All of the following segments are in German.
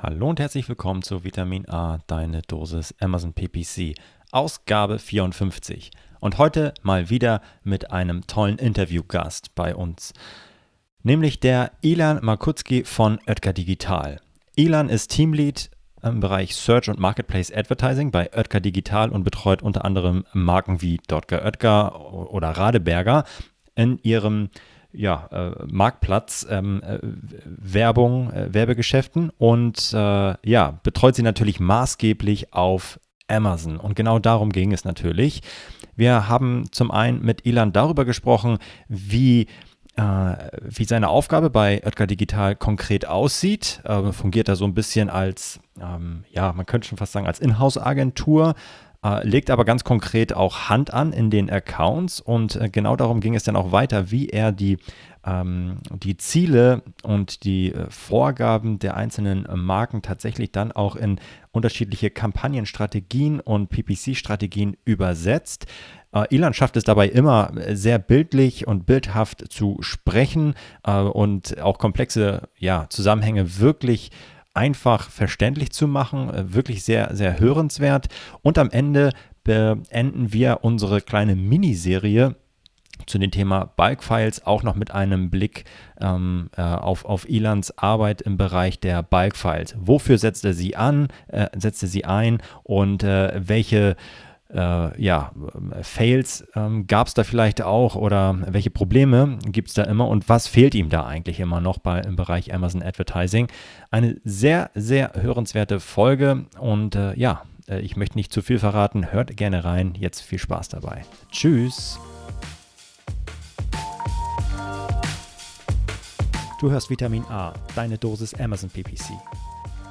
Hallo und herzlich willkommen zu Vitamin A, deine Dosis Amazon PPC, Ausgabe 54. Und heute mal wieder mit einem tollen Interviewgast bei uns, nämlich der Ilan Makutski von Oetker Digital. Ilan ist Teamlead im Bereich Search und Marketplace Advertising bei Oetker Digital und betreut unter anderem Marken wie Dotger Oetker oder Radeberger in ihrem ja, äh, Marktplatz, ähm, äh, Werbung, äh, Werbegeschäften und äh, ja, betreut sie natürlich maßgeblich auf Amazon. Und genau darum ging es natürlich. Wir haben zum einen mit Ilan darüber gesprochen, wie äh, wie seine Aufgabe bei Oetker Digital konkret aussieht. Äh, fungiert er so ein bisschen als, ähm, ja, man könnte schon fast sagen, als Inhouse-Agentur, äh, legt aber ganz konkret auch Hand an in den Accounts und äh, genau darum ging es dann auch weiter, wie er die, ähm, die Ziele und die äh, Vorgaben der einzelnen äh, Marken tatsächlich dann auch in unterschiedliche Kampagnenstrategien und PPC-Strategien übersetzt. Äh, Ilan schafft es dabei immer sehr bildlich und bildhaft zu sprechen äh, und auch komplexe ja, Zusammenhänge wirklich einfach verständlich zu machen, äh, wirklich sehr, sehr hörenswert. Und am Ende beenden wir unsere kleine Miniserie zu dem Thema Bulk Files auch noch mit einem Blick ähm, äh, auf, auf Ilans Arbeit im Bereich der Bulk Files. Wofür setzt er sie an, äh, setzt er sie ein und äh, welche äh, ja, Fails ähm, gab es da vielleicht auch oder welche Probleme gibt es da immer und was fehlt ihm da eigentlich immer noch bei, im Bereich Amazon Advertising? Eine sehr, sehr hörenswerte Folge und äh, ja, äh, ich möchte nicht zu viel verraten. Hört gerne rein. Jetzt viel Spaß dabei. Tschüss. Du hörst Vitamin A, deine Dosis Amazon PPC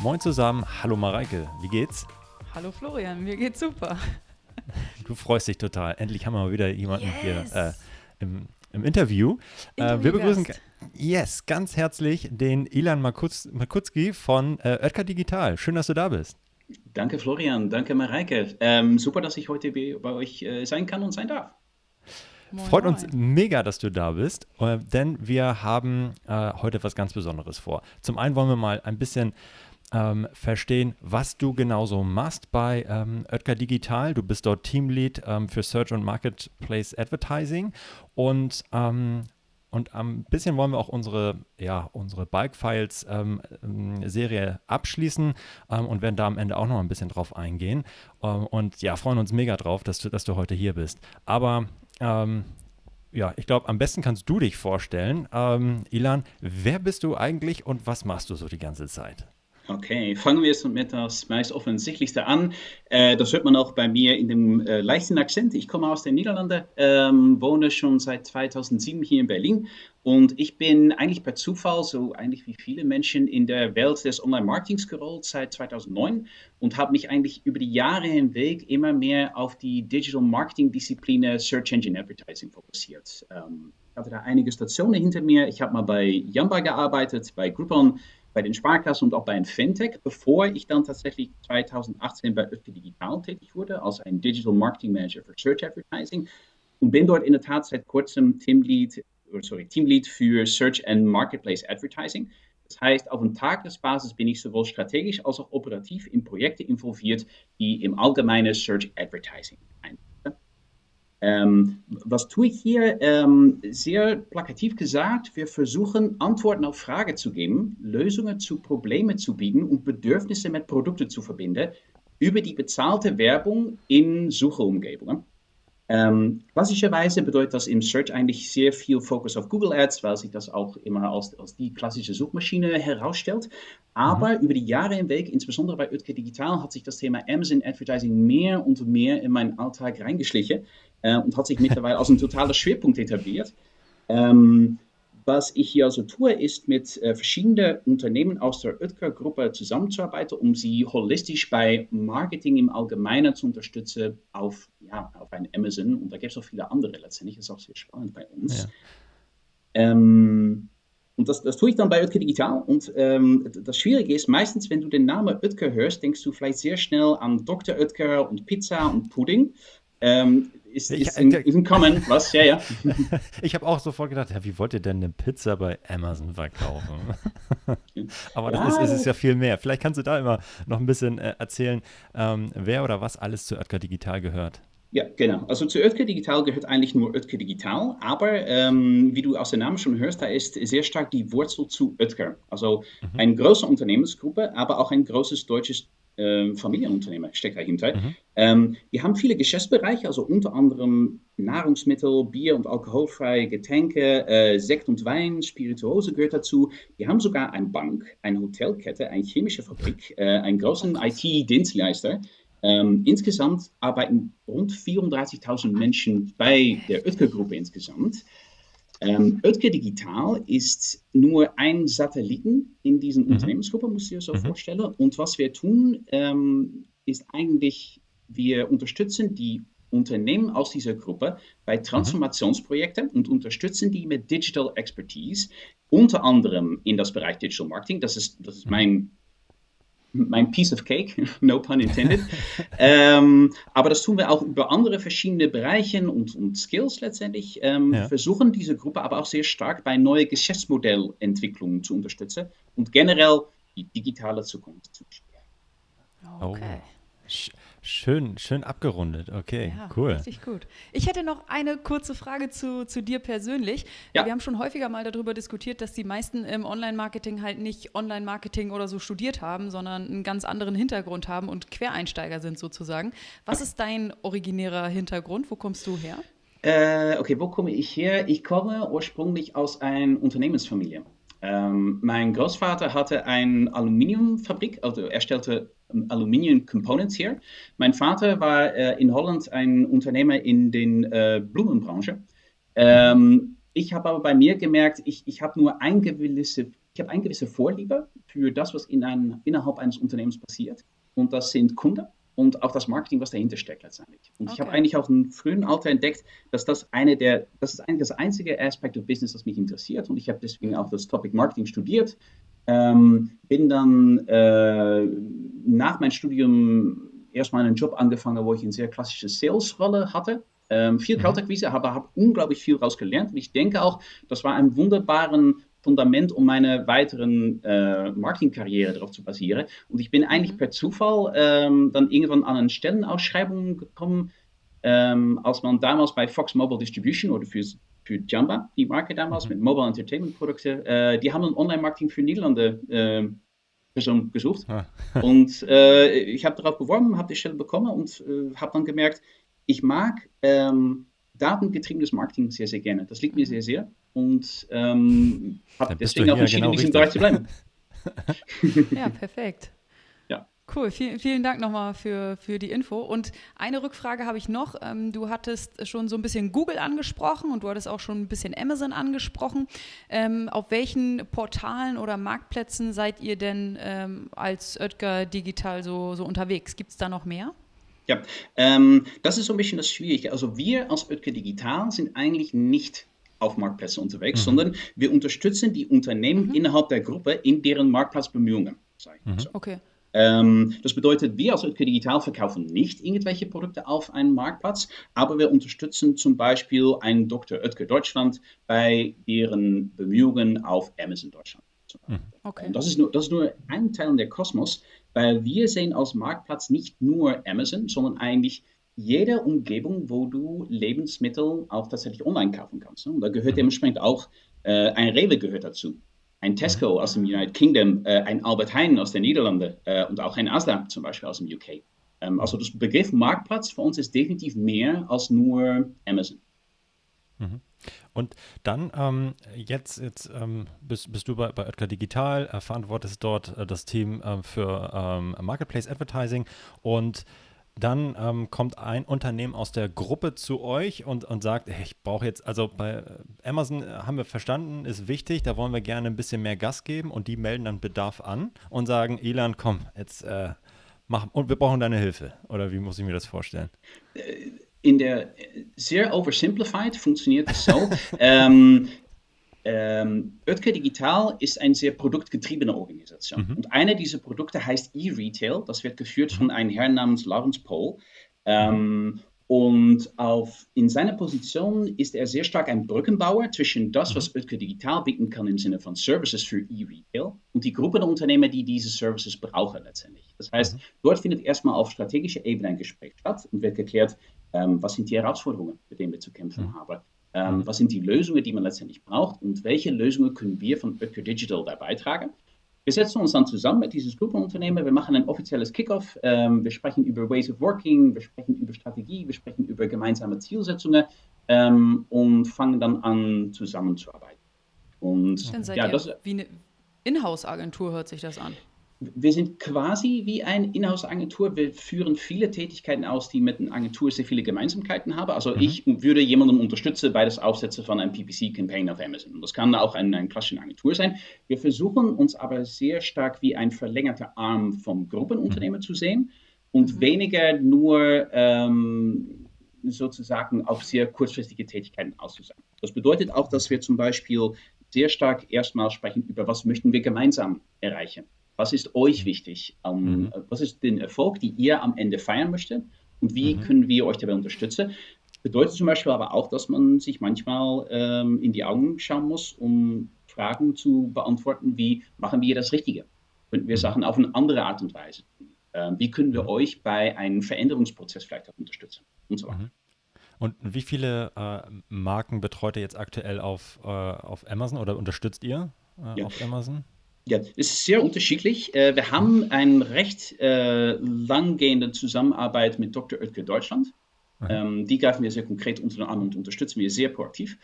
Moin zusammen, hallo Mareike, wie geht's? Hallo Florian, mir geht's super. Du freust dich total. Endlich haben wir wieder jemanden yes. hier äh, im, im, Interview. Äh, wir begrüßen yes, ganz herzlich den Ilan Makutz, Makutski von äh, Oetker Digital. Schön, dass du da bist. Danke Florian, danke Mareike. Ähm, super, dass ich heute bei euch äh, sein kann und sein darf. Moin, Freut uns mega, dass du da bist, äh, denn wir haben äh, heute was ganz Besonderes vor. Zum einen wollen wir mal ein bisschen ähm, verstehen, was du genauso machst bei ähm, Oetker Digital. Du bist dort Teamlead ähm, für Search und Marketplace Advertising und ähm, und ein bisschen wollen wir auch unsere, ja, unsere Bulk-Files-Serie ähm, abschließen ähm, und werden da am Ende auch noch ein bisschen drauf eingehen. Ähm, und ja, freuen uns mega drauf, dass du, dass du heute hier bist. Aber ähm, ja, ich glaube, am besten kannst du dich vorstellen. Ähm, Ilan, wer bist du eigentlich und was machst du so die ganze Zeit? Okay, fangen wir jetzt mit das meist offensichtlichste an. Äh, das hört man auch bei mir in dem äh, leichten Akzent. Ich komme aus den Niederlanden, ähm, wohne schon seit 2007 hier in Berlin und ich bin eigentlich per Zufall, so eigentlich wie viele Menschen in der Welt des Online-Marketings gerollt seit 2009 und habe mich eigentlich über die Jahre hinweg immer mehr auf die Digital Marketing-Disziplin Search Engine Advertising fokussiert. Ähm, ich hatte da einige Stationen hinter mir. Ich habe mal bei Jamba gearbeitet, bei Groupon bei den Sparkassen und auch bei einem Fintech, bevor ich dann tatsächlich 2018 bei Öfke Digital tätig wurde, als ein Digital Marketing Manager für Search Advertising und bin dort in der Tat seit kurzem Teamlead, sorry, Teamlead für Search and Marketplace Advertising. Das heißt, auf einer Tagesbasis bin ich sowohl strategisch als auch operativ in Projekte involviert, die im allgemeinen Search Advertising ähm, was tue ich hier? Ähm, sehr plakativ gesagt, wir versuchen Antworten auf Fragen zu geben, Lösungen zu Problemen zu bieten und Bedürfnisse mit Produkten zu verbinden über die bezahlte Werbung in Sucheumgebungen. Ähm, klassischerweise bedeutet das im Search eigentlich sehr viel Fokus auf Google Ads, weil sich das auch immer als, als die klassische Suchmaschine herausstellt. Aber mhm. über die Jahre hinweg, insbesondere bei Utke Digital, hat sich das Thema Amazon Advertising mehr und mehr in meinen Alltag reingeschlichen äh, und hat sich mittlerweile als ein totaler Schwerpunkt etabliert. Ähm, was ich hier also tue, ist mit äh, verschiedenen Unternehmen aus der Oetker-Gruppe zusammenzuarbeiten, um sie holistisch bei Marketing im Allgemeinen zu unterstützen auf, ja, auf ein Amazon. Und da gibt es auch viele andere letztendlich. Das ist auch sehr spannend bei uns. Ja. Ähm, und das, das tue ich dann bei Oetker Digital. Und ähm, das Schwierige ist, meistens, wenn du den Namen Oetker hörst, denkst du vielleicht sehr schnell an Dr. Oetker und Pizza und Pudding. Ähm, ist, ich, ist, ein, ist ein Common, was? Ja, ja. ich habe auch sofort gedacht, ja, wie wollt ihr denn eine Pizza bei Amazon verkaufen? Aber das ja. ist, ist, es ja viel mehr. Vielleicht kannst du da immer noch ein bisschen äh, erzählen, ähm, wer oder was alles zu Oetker Digital gehört. Ja, genau. Also zu Oetker Digital gehört eigentlich nur Oetker Digital, aber ähm, wie du aus dem Namen schon hörst, da ist sehr stark die Wurzel zu Oetker. Also mhm. eine große Unternehmensgruppe, aber auch ein großes deutsches äh, Familienunternehmen steckt dahinter. Mhm. Ähm, die haben viele Geschäftsbereiche, also unter anderem Nahrungsmittel, Bier und alkoholfreie Getränke, äh, Sekt und Wein, Spirituose gehört dazu. Die haben sogar eine Bank, eine Hotelkette, eine chemische Fabrik, äh, einen großen IT-Dienstleister. Ähm, insgesamt arbeiten rund 34.000 Menschen bei der Oetker-Gruppe insgesamt. Ähm, Oetker Digital ist nur ein Satelliten in diesen mhm. Unternehmensgruppe, muss ich dir so mhm. vorstellen. Und was wir tun, ähm, ist eigentlich, wir unterstützen die Unternehmen aus dieser Gruppe bei mhm. Transformationsprojekten und unterstützen die mit Digital Expertise, unter anderem in das Bereich Digital Marketing. Das ist, das ist mhm. mein mein Piece of Cake, no pun intended. ähm, aber das tun wir auch über andere verschiedene Bereiche und, und Skills letztendlich. Ähm, ja. Versuchen diese Gruppe aber auch sehr stark bei neue Geschäftsmodellentwicklungen zu unterstützen und generell die digitale Zukunft zu stellen. Okay. Oh. Schön, schön abgerundet. Okay, ja, cool. Richtig gut. Ich hätte noch eine kurze Frage zu, zu dir persönlich. Ja. Wir haben schon häufiger mal darüber diskutiert, dass die meisten im Online-Marketing halt nicht Online-Marketing oder so studiert haben, sondern einen ganz anderen Hintergrund haben und Quereinsteiger sind sozusagen. Was ist dein originärer Hintergrund? Wo kommst du her? Äh, okay, wo komme ich her? Ich komme ursprünglich aus einer Unternehmensfamilie. Ähm, mein Großvater hatte eine Aluminiumfabrik, also er stellte Aluminium Components her. Mein Vater war äh, in Holland ein Unternehmer in der äh, Blumenbranche. Ähm, ich habe aber bei mir gemerkt, ich, ich habe nur ein gewisse, ich habe eine gewisse Vorliebe für das, was in ein, innerhalb eines Unternehmens passiert. Und das sind Kunden und auch das Marketing, was dahinter steckt letztendlich. Und okay. ich habe eigentlich auch im frühen Alter entdeckt, dass das eine der, das ist eigentlich das einzige Aspekt of Business, das mich interessiert. Und ich habe deswegen auch das Topic Marketing studiert ähm, bin dann äh, nach meinem Studium erstmal einen Job angefangen, wo ich eine sehr klassische Sales-Rolle hatte. Ähm, viel mhm. Kaltakquise, aber habe unglaublich viel daraus gelernt. Und ich denke auch, das war ein wunderbares Fundament, um meine weiteren äh, Marketingkarriere darauf zu basieren. Und ich bin eigentlich mhm. per Zufall ähm, dann irgendwann an eine Stellenausschreibung gekommen, ähm, als man damals bei Fox Mobile Distribution oder für für Jamba, die Marke damals mhm. mit Mobile Entertainment Produkten. Äh, die haben ein Online-Marketing für Niederlande äh, Person gesucht. Ah. und äh, ich habe darauf beworben, habe die Stelle bekommen und äh, habe dann gemerkt, ich mag ähm, datengetriebenes Marketing sehr, sehr gerne. Das liegt mir sehr, sehr. Und ähm, habe deswegen auch entschieden, genau in diesem Bereich zu bleiben. ja, perfekt. Cool, vielen, vielen Dank nochmal für, für die Info. Und eine Rückfrage habe ich noch. Ähm, du hattest schon so ein bisschen Google angesprochen und du hattest auch schon ein bisschen Amazon angesprochen. Ähm, auf welchen Portalen oder Marktplätzen seid ihr denn ähm, als Oetker Digital so, so unterwegs? Gibt es da noch mehr? Ja, ähm, das ist so ein bisschen das Schwierige. Also wir als Oetker Digital sind eigentlich nicht auf Marktplätzen unterwegs, mhm. sondern wir unterstützen die Unternehmen mhm. innerhalb der Gruppe in deren Marktplatzbemühungen. Mhm. Okay. Ähm, das bedeutet, wir als Oetker Digital verkaufen nicht irgendwelche Produkte auf einem Marktplatz, aber wir unterstützen zum Beispiel einen Dr. Oetker Deutschland bei deren Bemühungen auf Amazon Deutschland. Hm. Okay. Und das ist, nur, das ist nur ein Teil der Kosmos, weil wir sehen als Marktplatz nicht nur Amazon, sondern eigentlich jede Umgebung, wo du Lebensmittel auch tatsächlich online kaufen kannst. Und da gehört mhm. dementsprechend auch äh, ein Rewe gehört dazu ein Tesco aus dem United Kingdom, äh, ein Albert Heijn aus den Niederlanden äh, und auch ein Asda zum Beispiel aus dem UK. Ähm, also das Begriff Marktplatz für uns ist definitiv mehr als nur Amazon. Mhm. Und dann ähm, jetzt, jetzt ähm, bist, bist, du bei, bei Oetker Digital, äh, verantwortest dort äh, das Team äh, für ähm, Marketplace Advertising und dann ähm, kommt ein Unternehmen aus der Gruppe zu euch und, und sagt, ich brauche jetzt, also bei Amazon haben wir verstanden, ist wichtig, da wollen wir gerne ein bisschen mehr Gas geben und die melden dann Bedarf an und sagen, Elan, komm, jetzt äh, mach, und wir brauchen deine Hilfe. Oder wie muss ich mir das vorstellen? In der sehr oversimplified funktioniert es so. ähm, ähm, Oetker Digital ist eine sehr produktgetriebene Organisation. Mhm. Und eine dieser Produkte heißt E-Retail. Das wird geführt von einem Herrn namens Lawrence Pohl. Ähm, und auf, in seiner Position ist er sehr stark ein Brückenbauer zwischen das, was Oetker Digital bieten kann im Sinne von Services für E-Retail und die Gruppenunternehmer, die diese Services brauchen letztendlich. Das heißt, mhm. dort findet erstmal auf strategischer Ebene ein Gespräch statt und wird geklärt, ähm, was sind die Herausforderungen, mit denen wir zu kämpfen mhm. haben. Ähm, was sind die Lösungen, die man letztendlich braucht und welche Lösungen können wir von Oetker Digital da beitragen? Wir setzen uns dann zusammen mit dieses Gruppenunternehmen, wir machen ein offizielles Kickoff, ähm, wir sprechen über Ways of Working, wir sprechen über Strategie, wir sprechen über gemeinsame Zielsetzungen ähm, und fangen dann an zusammenzuarbeiten. Und dann seid ja, ihr das, wie eine Inhouse-Agentur hört sich das an. Wir sind quasi wie eine Inhouse-Agentur. Wir führen viele Tätigkeiten aus, die mit einer Agentur sehr viele Gemeinsamkeiten haben. Also mhm. ich würde jemanden unterstützen bei das Aufsetzen von einem PPC-Campaign auf Amazon. Das kann auch eine, eine klassische Agentur sein. Wir versuchen uns aber sehr stark wie ein verlängerter Arm vom Gruppenunternehmer mhm. zu sehen und mhm. weniger nur ähm, sozusagen auf sehr kurzfristige Tätigkeiten auszusagen. Das bedeutet auch, dass wir zum Beispiel sehr stark erstmal sprechen über, was möchten wir gemeinsam erreichen. Was ist euch wichtig? Um, mhm. Was ist den Erfolg, die ihr am Ende feiern möchtet? Und wie mhm. können wir euch dabei unterstützen? Bedeutet zum Beispiel aber auch, dass man sich manchmal ähm, in die Augen schauen muss, um Fragen zu beantworten, wie machen wir das Richtige? Könnten wir mhm. Sachen auf eine andere Art und Weise tun? Ähm, wie können wir mhm. euch bei einem Veränderungsprozess vielleicht auch unterstützen? Und so weiter. Mhm. Und wie viele äh, Marken betreut ihr jetzt aktuell auf, äh, auf Amazon oder unterstützt ihr äh, ja. auf Amazon? Ja, es ist sehr unterschiedlich. Äh, wir haben eine recht äh, langgehende Zusammenarbeit mit Dr. Oetker Deutschland. Ähm, die greifen wir sehr konkret unter an und unterstützen wir sehr proaktiv.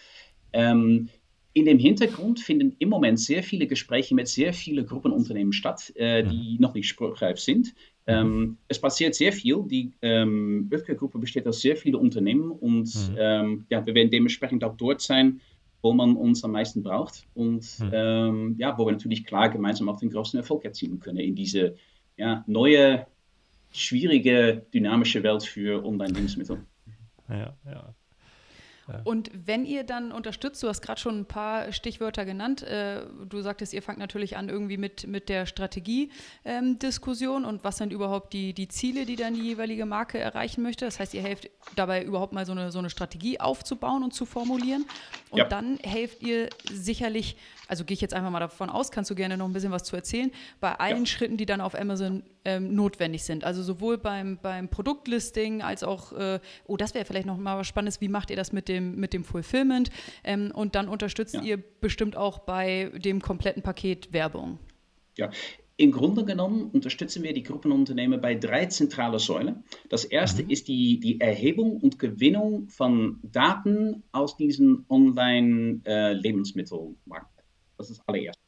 Ähm, in dem Hintergrund finden im Moment sehr viele Gespräche mit sehr vielen Gruppenunternehmen statt, äh, die mhm. noch nicht spruchreif sind. Ähm, es passiert sehr viel. Die ähm, Oetker-Gruppe besteht aus sehr vielen Unternehmen und mhm. ähm, ja, wir werden dementsprechend auch dort sein, wo man uns am meisten braucht und hm. ähm, ja, wo wir natürlich klar gemeinsam auch den größten Erfolg erzielen können in diese ja, neue, schwierige, dynamische Welt für Online-Lebensmittel. Ja, ja. Und wenn ihr dann unterstützt, du hast gerade schon ein paar Stichwörter genannt, äh, du sagtest, ihr fangt natürlich an irgendwie mit, mit der Strategiediskussion ähm, und was sind überhaupt die, die Ziele, die dann die jeweilige Marke erreichen möchte. Das heißt, ihr helft dabei überhaupt mal so eine, so eine Strategie aufzubauen und zu formulieren. Und ja. dann helft ihr sicherlich also gehe ich jetzt einfach mal davon aus, kannst du gerne noch ein bisschen was zu erzählen, bei allen ja. Schritten, die dann auf Amazon ähm, notwendig sind. Also sowohl beim, beim Produktlisting als auch, äh, oh, das wäre vielleicht noch mal was Spannendes, wie macht ihr das mit dem, mit dem Fulfillment? Ähm, und dann unterstützt ja. ihr bestimmt auch bei dem kompletten Paket Werbung. Ja, im Grunde genommen unterstützen wir die Gruppenunternehmen bei drei zentralen Säulen. Das erste mhm. ist die, die Erhebung und Gewinnung von Daten aus diesen Online-Lebensmittelmarkt. Das ist allererst.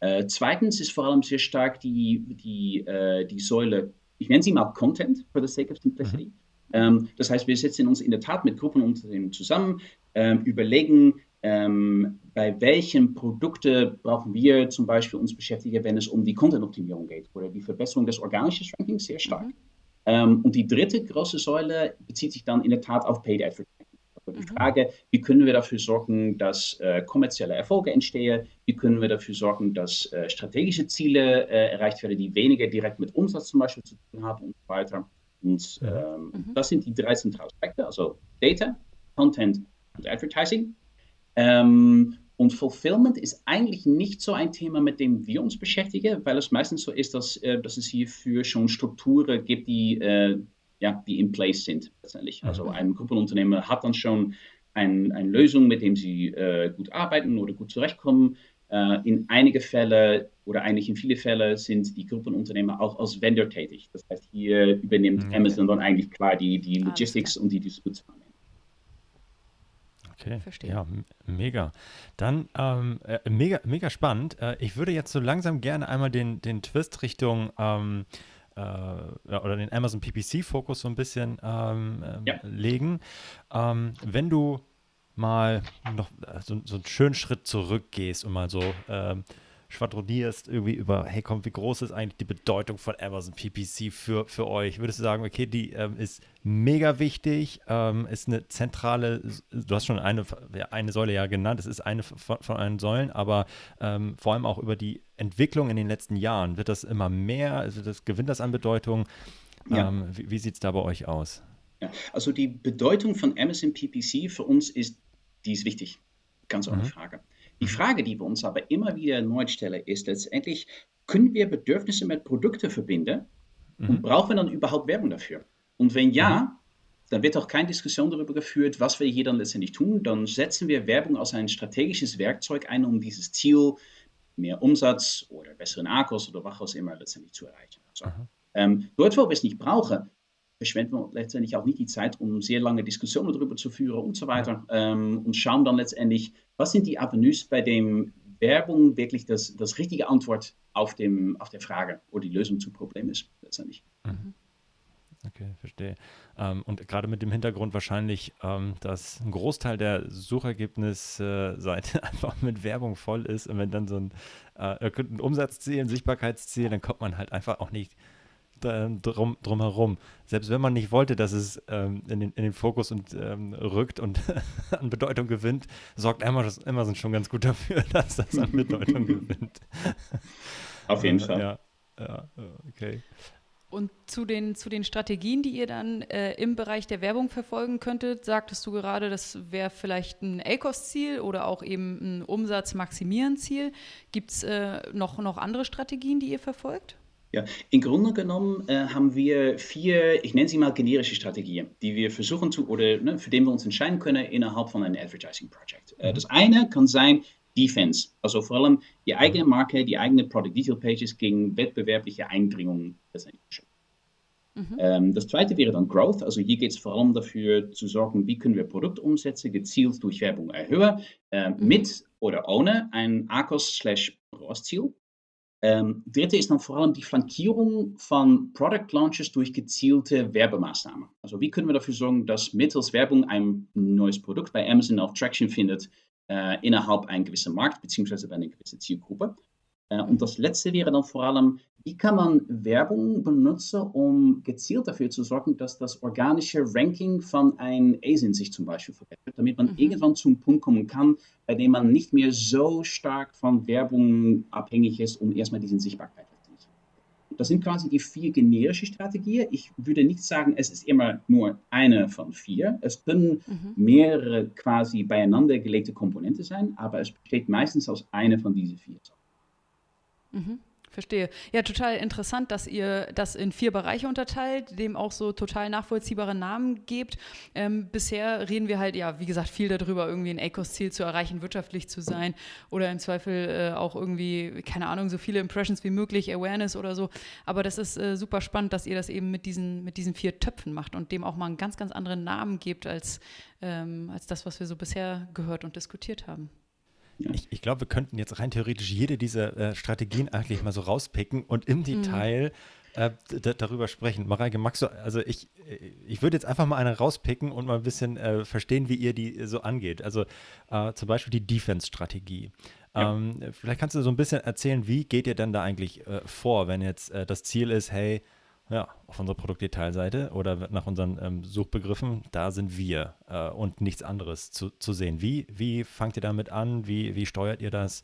Äh, zweitens ist vor allem sehr stark die, die, äh, die Säule, ich nenne sie mal Content for the sake of simplicity. Mhm. Ähm, das heißt, wir setzen uns in der Tat mit Gruppenunternehmen zusammen, ähm, überlegen, ähm, bei welchen Produkten brauchen wir zum Beispiel uns beschäftigen, wenn es um die Content-Optimierung geht oder die Verbesserung des organischen Rankings sehr stark. Mhm. Ähm, und die dritte große Säule bezieht sich dann in der Tat auf Paid Advertising. Also die mhm. Frage, wie können wir dafür sorgen, dass äh, kommerzielle Erfolge entstehen? Wie können wir dafür sorgen, dass äh, strategische Ziele äh, erreicht werden, die weniger direkt mit Umsatz zum Beispiel zu tun haben und so weiter? Und ähm, mhm. das sind die drei zentralen Aspekte, also Data, Content und Advertising. Ähm, und Fulfillment ist eigentlich nicht so ein Thema, mit dem wir uns beschäftigen, weil es meistens so ist, dass, äh, dass es hierfür schon Strukturen gibt, die äh, ja, die in place sind letztendlich. Mhm. Also ein Gruppenunternehmer hat dann schon ein, eine Lösung, mit dem sie äh, gut arbeiten oder gut zurechtkommen. Äh, in einige Fälle oder eigentlich in viele Fälle sind die Gruppenunternehmer auch als Vendor tätig. Das heißt, hier übernimmt mhm. Amazon dann eigentlich klar die, die Logistics und die Distribution. Okay, Verstehe. ja, mega. Dann ähm, äh, mega, mega spannend. Äh, ich würde jetzt so langsam gerne einmal den, den Twist Richtung ähm, äh, oder den Amazon PPC-Fokus so ein bisschen ähm, ähm, ja. legen. Ähm, wenn du mal noch so, so, einen schönen Schritt zurückgehst und mal so ähm, schwadronierst irgendwie über, hey komm, wie groß ist eigentlich die Bedeutung von Amazon PPC für, für euch? Würdest du sagen, okay, die ähm, ist mega wichtig, ähm, ist eine zentrale, du hast schon eine, eine Säule ja genannt, es ist eine von, von einen Säulen, aber ähm, vor allem auch über die Entwicklung in den letzten Jahren, wird das immer mehr, also das, gewinnt das an Bedeutung? Ja. Ähm, wie wie sieht es da bei euch aus? Ja, also die Bedeutung von Amazon PPC für uns ist, die ist wichtig, ganz ohne mhm. Frage. Die Frage, die wir uns aber immer wieder erneut stellen, ist letztendlich, können wir Bedürfnisse mit Produkten verbinden mhm. und brauchen wir dann überhaupt Werbung dafür? Und wenn ja, mhm. dann wird auch keine Diskussion darüber geführt, was wir hier dann letztendlich tun. Dann setzen wir Werbung als ein strategisches Werkzeug ein, um dieses Ziel, mehr Umsatz oder besseren Akkus oder was auch immer letztendlich zu erreichen. Also, ähm, dort, wo wir es nicht brauchen, verschwenden wir letztendlich auch nicht die Zeit, um sehr lange Diskussionen darüber zu führen und so weiter. Ähm, und schauen dann letztendlich, was sind die Avenues, bei dem Werbung wirklich das, das richtige Antwort auf, dem, auf der Frage oder die Lösung zum Problem ist, letztendlich. Mhm. Okay, verstehe. Ähm, und gerade mit dem Hintergrund wahrscheinlich, ähm, dass ein Großteil der Suchergebnisseite einfach mit Werbung voll ist und wenn dann so ein, äh, ein Umsatzziel, ein Sichtbarkeitsziel, dann kommt man halt einfach auch nicht drum, drumherum. Selbst wenn man nicht wollte, dass es ähm, in, den, in den Fokus und ähm, rückt und an Bedeutung gewinnt, sorgt Amazon, Amazon schon ganz gut dafür, dass das an Bedeutung gewinnt. Auf jeden Fall. Ja, ja, okay. Und zu den, zu den Strategien, die ihr dann äh, im Bereich der Werbung verfolgen könntet, sagtest du gerade, das wäre vielleicht ein ACOS-Ziel oder auch eben ein Umsatz-Maximieren-Ziel. Gibt es äh, noch, noch andere Strategien, die ihr verfolgt? Ja, im Grunde genommen äh, haben wir vier, ich nenne sie mal generische Strategien, die wir versuchen zu, oder ne, für den wir uns entscheiden können innerhalb von einem Advertising Project. Äh, mhm. das eine kann sein Defense, also vor allem die eigene Marke, die eigene Product Detail Pages gegen wettbewerbliche Eindringungen. Mhm. Ähm, das zweite wäre dann Growth, also hier geht es vor allem dafür zu sorgen, wie können wir Produktumsätze gezielt durch Werbung erhöhen, äh, mit oder ohne ein ACOS-ROAS-Ziel. Ähm, dritte ist dann vor allem die Flankierung von Product Launches durch gezielte Werbemaßnahmen. Also wie können wir dafür sorgen, dass mittels Werbung ein neues Produkt bei Amazon auch Traction findet äh, innerhalb einer gewissen Markt bzw. bei einer gewissen Zielgruppe. Äh, und das letzte wäre dann vor allem, wie kann man Werbung benutzen, um gezielt dafür zu sorgen, dass das organische Ranking von einem ASIN sich zum Beispiel verbessert, damit man mhm. irgendwann zum Punkt kommen kann, bei dem man nicht mehr so stark von Werbung abhängig ist, um erstmal diesen Sichtbarkeit zu Das sind quasi die vier generischen Strategien. Ich würde nicht sagen, es ist immer nur eine von vier. Es können mhm. mehrere quasi beieinander gelegte Komponenten sein, aber es besteht meistens aus einer von diesen vier. Mhm. Verstehe. Ja, total interessant, dass ihr das in vier Bereiche unterteilt, dem auch so total nachvollziehbare Namen gebt. Ähm, bisher reden wir halt, ja, wie gesagt, viel darüber, irgendwie ein ACOS-Ziel zu erreichen, wirtschaftlich zu sein oder im Zweifel äh, auch irgendwie, keine Ahnung, so viele Impressions wie möglich, Awareness oder so. Aber das ist äh, super spannend, dass ihr das eben mit diesen, mit diesen vier Töpfen macht und dem auch mal einen ganz, ganz anderen Namen gebt als, ähm, als das, was wir so bisher gehört und diskutiert haben. Ich, ich glaube, wir könnten jetzt rein theoretisch jede dieser äh, Strategien eigentlich mal so rauspicken und im mhm. Detail äh, darüber sprechen. Mareike, magst du, also ich, ich würde jetzt einfach mal eine rauspicken und mal ein bisschen äh, verstehen, wie ihr die so angeht. Also äh, zum Beispiel die Defense-Strategie. Ja. Ähm, vielleicht kannst du so ein bisschen erzählen, wie geht ihr denn da eigentlich äh, vor, wenn jetzt äh, das Ziel ist, hey, ja, auf unserer Produktdetailseite oder nach unseren ähm, Suchbegriffen, da sind wir äh, und nichts anderes zu, zu sehen. Wie, wie fangt ihr damit an? Wie, wie steuert ihr das?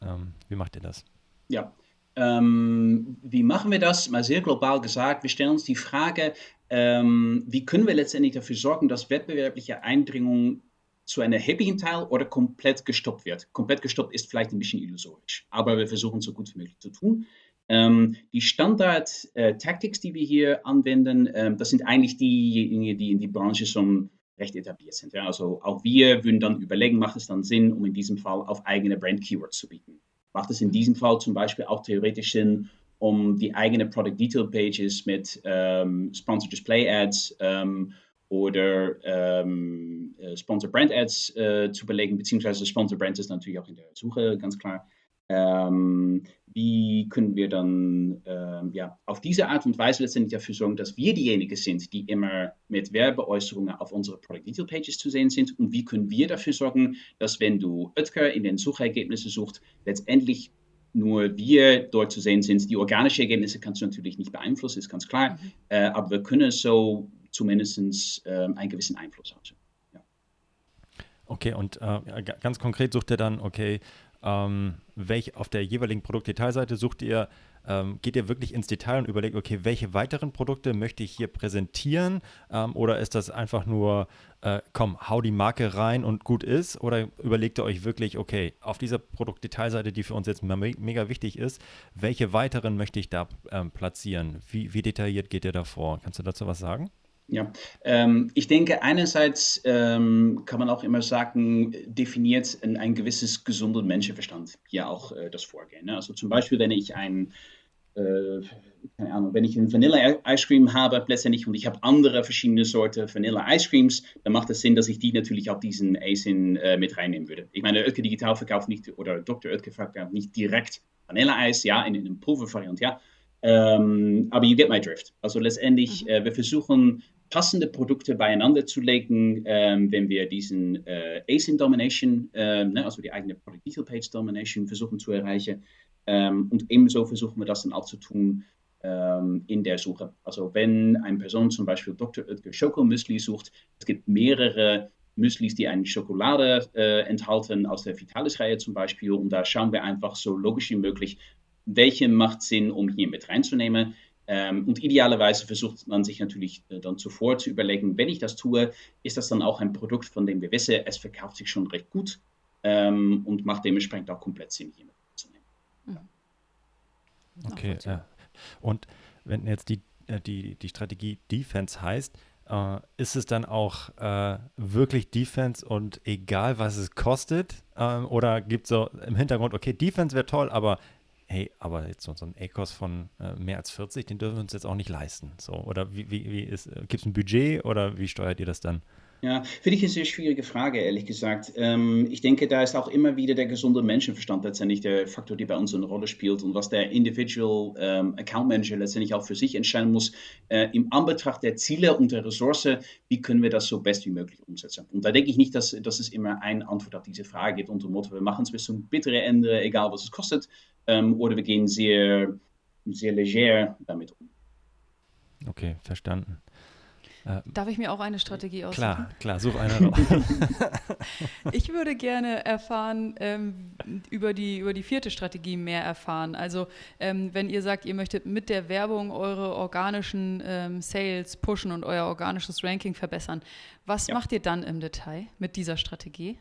Ähm, wie macht ihr das? Ja, ähm, wie machen wir das? Mal sehr global gesagt, wir stellen uns die Frage, ähm, wie können wir letztendlich dafür sorgen, dass wettbewerbliche Eindringung zu einem erheblichen Teil oder komplett gestoppt wird. Komplett gestoppt ist vielleicht ein bisschen illusorisch, aber wir versuchen so gut wie möglich zu tun. Ähm, die Standard-Tactics, äh, die wir hier anwenden, ähm, das sind eigentlich diejenigen, die in die Branche schon recht etabliert sind. Ja? Also auch wir würden dann überlegen, macht es dann Sinn, um in diesem Fall auf eigene Brand-Keywords zu bieten? Macht es in diesem Fall zum Beispiel auch theoretisch Sinn, um die eigene Product Detail Pages mit ähm, Sponsored Display Ads ähm, oder ähm, äh, Sponsor Brand Ads äh, zu belegen, beziehungsweise Sponsor Brand ist natürlich auch in der Suche ganz klar. Ähm, wie können wir dann ähm, ja, auf diese Art und Weise letztendlich dafür sorgen, dass wir diejenigen sind, die immer mit Werbeäußerungen auf unsere Product Detail Pages zu sehen sind? Und wie können wir dafür sorgen, dass wenn du Oetker in den Suchergebnissen suchst, letztendlich nur wir dort zu sehen sind. Die organischen Ergebnisse kannst du natürlich nicht beeinflussen, ist ganz klar. Mhm. Äh, aber wir können so zumindest äh, einen gewissen Einfluss haben. Ja. Okay, und äh, ganz konkret sucht er dann, okay, ähm, welch, auf der jeweiligen Produktdetailseite sucht ihr, ähm, geht ihr wirklich ins Detail und überlegt, okay, welche weiteren Produkte möchte ich hier präsentieren? Ähm, oder ist das einfach nur, äh, komm, hau die Marke rein und gut ist? Oder überlegt ihr euch wirklich, okay, auf dieser Produktdetailseite, die für uns jetzt me mega wichtig ist, welche weiteren möchte ich da ähm, platzieren? Wie, wie detailliert geht ihr da vor? Kannst du dazu was sagen? Ja, ähm, ich denke, einerseits ähm, kann man auch immer sagen, definiert ein, ein gewisses gesunder Menschenverstand hier auch äh, das Vorgehen. Ne? Also zum Beispiel, wenn ich ein, äh, keine Ahnung, wenn ich ein Cream habe letztendlich und ich habe andere verschiedene Sorten Creams, dann macht es Sinn, dass ich die natürlich auf diesen ASIN äh, mit reinnehmen würde. Ich meine, Oetker Digital verkauft nicht, oder Dr. Oetker verkauft nicht direkt Vanilla Eis, ja, in, in einer Pulvervariant, ja. Ähm, aber you get my drift. Also letztendlich, mhm. äh, wir versuchen passende Produkte beieinander zu legen, ähm, wenn wir diesen äh, ASIN Domination, ähm, ne, also die eigene Product Detail Page Domination versuchen zu erreichen. Ähm, und ebenso versuchen wir das dann auch zu tun ähm, in der Suche. Also wenn eine Person zum Beispiel Dr. Oetker Schokomüsli sucht, es gibt mehrere Müslis, die eine Schokolade äh, enthalten, aus der Vitalis-Reihe zum Beispiel. Und da schauen wir einfach so logisch wie möglich, welche macht Sinn, um hier mit reinzunehmen. Ähm, und idealerweise versucht man sich natürlich äh, dann zuvor zu überlegen, wenn ich das tue, ist das dann auch ein Produkt, von dem wir wissen, es verkauft sich schon recht gut ähm, und macht dementsprechend auch komplett Sinn, hier mitzunehmen. Mhm. Okay, ja. und wenn jetzt die, äh, die, die Strategie Defense heißt, äh, ist es dann auch äh, wirklich Defense und egal, was es kostet? Ähm, oder gibt es so im Hintergrund, okay, Defense wäre toll, aber hey, aber jetzt so, so ein ACOS von äh, mehr als 40, den dürfen wir uns jetzt auch nicht leisten. So, oder wie, wie, wie ist, äh, gibt es ein Budget oder wie steuert ihr das dann? Ja, finde ich eine sehr schwierige Frage, ehrlich gesagt. Ähm, ich denke, da ist auch immer wieder der gesunde Menschenverstand letztendlich der Faktor, der bei uns eine Rolle spielt und was der Individual ähm, Account Manager letztendlich auch für sich entscheiden muss, äh, im Anbetracht der Ziele und der Ressource, wie können wir das so best wie möglich umsetzen. Und da denke ich nicht, dass, dass es immer eine Antwort auf diese Frage gibt unter dem Motto, wir machen es bis zum bitteren Ende, egal was es kostet, ähm, oder wir gehen sehr, sehr leger damit um. Okay, verstanden. Äh, Darf ich mir auch eine Strategie aussuchen? Klar, klar, such eine raus. ich würde gerne erfahren, ähm, über, die, über die vierte Strategie mehr erfahren. Also ähm, wenn ihr sagt, ihr möchtet mit der Werbung eure organischen ähm, Sales pushen und euer organisches Ranking verbessern, was ja. macht ihr dann im Detail mit dieser Strategie?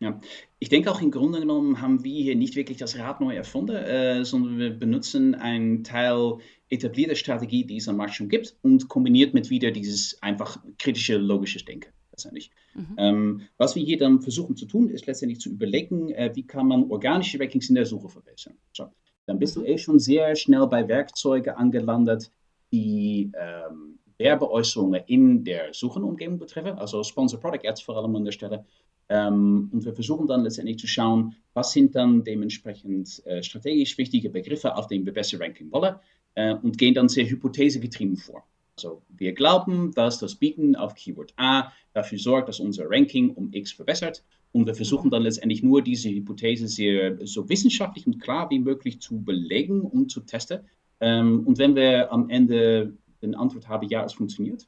Ja, ich denke auch im Grunde genommen haben wir hier nicht wirklich das Rad neu erfunden, äh, sondern wir benutzen einen Teil etablierte Strategie, die es am Markt schon gibt und kombiniert mit wieder dieses einfach kritische, logische Denken. Letztendlich. Mhm. Ähm, was wir hier dann versuchen zu tun, ist letztendlich zu überlegen, äh, wie kann man organische Rankings in der Suche verbessern. So, dann bist du eh schon sehr schnell bei Werkzeugen angelandet, die ähm, Werbeäußerungen in der Suchenumgebung betreffen, also Sponsor Product Ads vor allem an der Stelle. Ähm, und wir versuchen dann letztendlich zu schauen, was sind dann dementsprechend äh, strategisch wichtige Begriffe, auf denen wir besser ranken wollen äh, und gehen dann sehr hypothesegetrieben vor. Also wir glauben, dass das Bieten auf Keyword A dafür sorgt, dass unser Ranking um X verbessert. Und wir versuchen dann letztendlich nur diese Hypothese sehr so wissenschaftlich und klar wie möglich zu belegen und zu testen. Ähm, und wenn wir am Ende eine Antwort haben, ja, es funktioniert,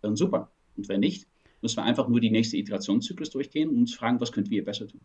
dann super. Und wenn nicht, müssen wir einfach nur die nächste Iterationszyklus durchgehen und uns fragen, was könnten wir besser tun.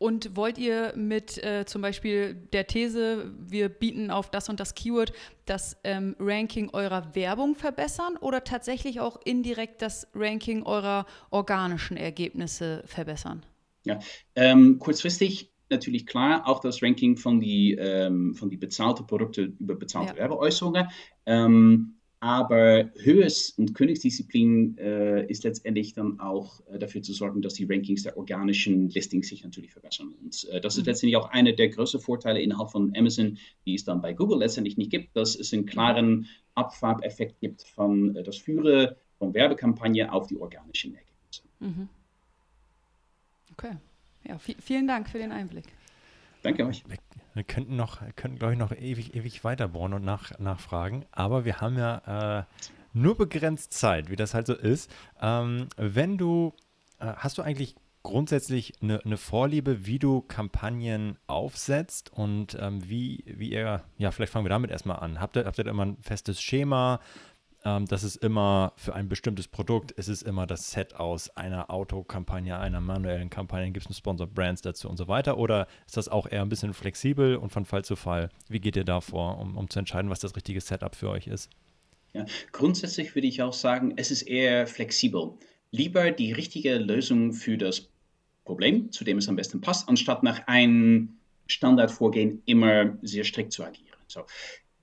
Und wollt ihr mit äh, zum Beispiel der These, wir bieten auf das und das Keyword, das ähm, Ranking eurer Werbung verbessern oder tatsächlich auch indirekt das Ranking eurer organischen Ergebnisse verbessern? Ja, ähm, kurzfristig natürlich klar, auch das Ranking von die, ähm, von die bezahlte Produkte über bezahlte ja. Werbeäußerungen. Ähm, aber Höhes- und Königsdisziplin äh, ist letztendlich dann auch äh, dafür zu sorgen, dass die Rankings der organischen Listings sich natürlich verbessern. Und äh, das ist mhm. letztendlich auch einer der größten Vorteile innerhalb von Amazon, die es dann bei Google letztendlich nicht gibt, dass es einen klaren Abfarbeffekt gibt von äh, das Führen von Werbekampagne auf die organischen Ergebnisse. Mhm. Okay. Ja, vielen Dank für den Einblick. danke euch. Wir, könnten noch, könnten, glaube ich, noch ewig, ewig weiter bohren und nach, nachfragen, aber wir haben ja äh, nur begrenzt Zeit, wie das halt so ist. Ähm, wenn du, äh, hast du eigentlich grundsätzlich eine, eine, Vorliebe, wie du Kampagnen aufsetzt und ähm, wie, wie ihr, ja, vielleicht fangen wir damit erstmal an. Habt ihr, habt ihr immer ein festes Schema? Ähm, das ist immer für ein bestimmtes Produkt, ist es immer das Set aus einer Autokampagne, einer manuellen Kampagne, gibt es Sponsor Brands dazu und so weiter? Oder ist das auch eher ein bisschen flexibel und von Fall zu Fall? Wie geht ihr da vor, um, um zu entscheiden, was das richtige Setup für euch ist? Ja, grundsätzlich würde ich auch sagen, es ist eher flexibel. Lieber die richtige Lösung für das Problem, zu dem es am besten passt, anstatt nach einem Standardvorgehen immer sehr strikt zu agieren. So.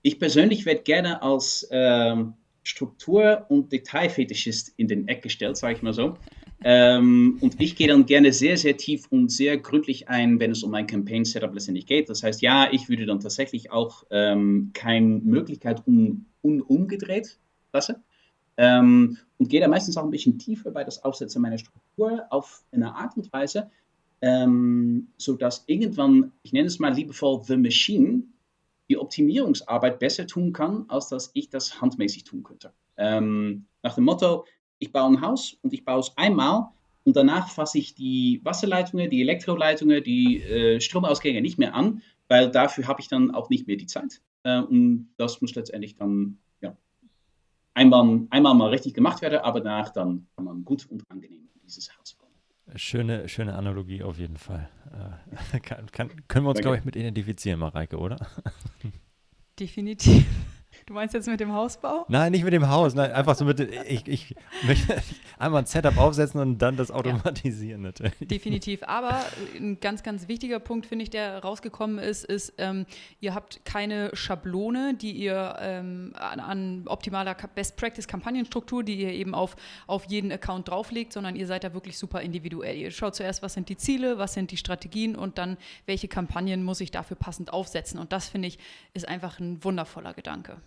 Ich persönlich werde gerne als ähm, Struktur- und Detailfetischist in den Eck gestellt, sage ich mal so. Ähm, und ich gehe dann gerne sehr, sehr tief und sehr gründlich ein, wenn es um ein Campaign-Setup letztendlich geht. Das heißt, ja, ich würde dann tatsächlich auch ähm, keine Möglichkeit un umgedreht lassen. Ähm, und gehe da meistens auch ein bisschen tiefer bei das Aufsetzen meiner Struktur auf eine Art und Weise, ähm, sodass irgendwann, ich nenne es mal liebevoll The Machine, die Optimierungsarbeit besser tun kann, als dass ich das handmäßig tun könnte. Ähm, nach dem Motto, ich baue ein Haus und ich baue es einmal und danach fasse ich die Wasserleitungen, die Elektroleitungen, die äh, Stromausgänge nicht mehr an, weil dafür habe ich dann auch nicht mehr die Zeit. Äh, und das muss letztendlich dann ja, einmal, einmal mal richtig gemacht werden, aber danach dann kann man gut und angenehm dieses Haus bauen. Schöne, schöne Analogie auf jeden Fall. Äh, kann, kann, können wir uns, glaube ich, mit identifizieren, Mareike, oder? Definitiv. Du meinst jetzt mit dem Hausbau? Nein, nicht mit dem Haus. Nein, einfach so mit. Ich, ich möchte einmal ein Setup aufsetzen und dann das automatisieren ja. natürlich. Definitiv. Aber ein ganz, ganz wichtiger Punkt, finde ich, der rausgekommen ist, ist, ähm, ihr habt keine Schablone, die ihr ähm, an, an, optimaler Best-Practice-Kampagnenstruktur, die ihr eben auf, auf jeden Account drauflegt, sondern ihr seid da wirklich super individuell. Ihr schaut zuerst, was sind die Ziele, was sind die Strategien und dann, welche Kampagnen muss ich dafür passend aufsetzen. Und das, finde ich, ist einfach ein wundervoller Gedanke.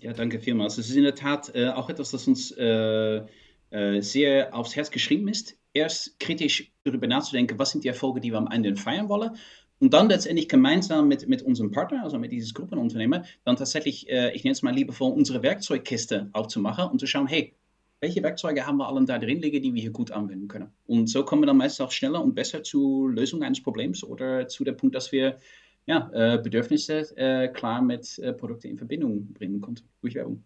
Ja, danke vielmals. Es ist in der Tat äh, auch etwas, das uns äh, äh, sehr aufs Herz geschrieben ist. Erst kritisch darüber nachzudenken, was sind die Erfolge, die wir am Ende feiern wollen. Und dann letztendlich gemeinsam mit, mit unserem Partner, also mit dieses Gruppenunternehmen, dann tatsächlich, äh, ich nenne es mal liebevoll, unsere Werkzeugkiste aufzumachen und zu schauen, hey, welche Werkzeuge haben wir allen da drin liegen, die wir hier gut anwenden können. Und so kommen wir dann meistens auch schneller und besser zur Lösung eines Problems oder zu dem Punkt, dass wir ja, äh, Bedürfnisse äh, klar mit äh, Produkten in Verbindung bringen konnte durch Werbung.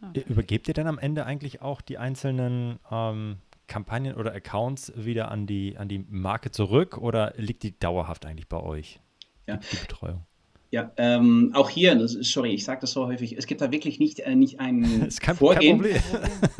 Okay. Übergebt ihr dann am Ende eigentlich auch die einzelnen ähm, Kampagnen oder Accounts wieder an die, an die Marke zurück oder liegt die dauerhaft eigentlich bei euch? Ja. Die, die Betreuung. Ja, ähm, auch hier, das, sorry, ich sage das so häufig, es gibt da wirklich nicht, äh, nicht ein ist kein, Vorgehen. Kein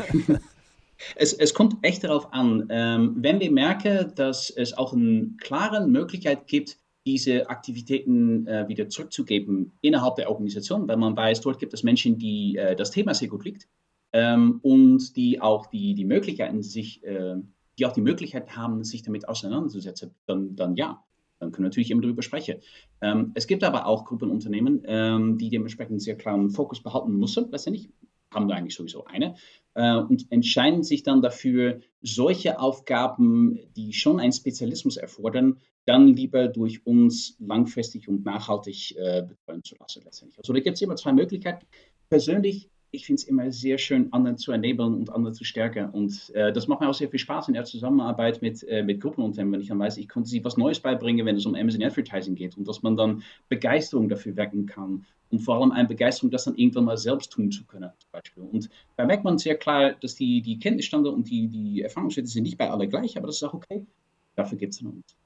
Problem. es, es kommt echt darauf an, ähm, wenn wir merken, dass es auch eine klare Möglichkeit gibt, diese Aktivitäten äh, wieder zurückzugeben innerhalb der Organisation, weil man weiß, dort gibt es Menschen, die äh, das Thema sehr gut liegt ähm, und die auch die, die Möglichkeiten sich, äh, die auch die Möglichkeit haben, sich damit auseinanderzusetzen, dann, dann ja, dann können wir natürlich immer darüber sprechen. Ähm, es gibt aber auch Gruppenunternehmen, ähm, die dementsprechend sehr klaren Fokus behalten müssen, letztendlich haben wir eigentlich sowieso eine, äh, und entscheiden sich dann dafür, solche Aufgaben, die schon einen Spezialismus erfordern, dann lieber durch uns langfristig und nachhaltig äh, betreuen zu lassen letztendlich. Also da gibt es immer zwei Möglichkeiten. Persönlich, ich finde es immer sehr schön, anderen zu enablen und andere zu stärken. Und äh, das macht mir auch sehr viel Spaß in der Zusammenarbeit mit, äh, mit Gruppenunternehmen, wenn ich dann weiß, ich konnte sie was Neues beibringen, wenn es um Amazon Advertising geht und dass man dann Begeisterung dafür wecken kann und vor allem eine Begeisterung, das dann irgendwann mal selbst tun zu können, zum Beispiel. Und da merkt man sehr klar, dass die, die Kenntnisstände und die, die Erfahrungswerte sind nicht bei alle gleich, aber das ist auch okay. Dafür gibt es uns.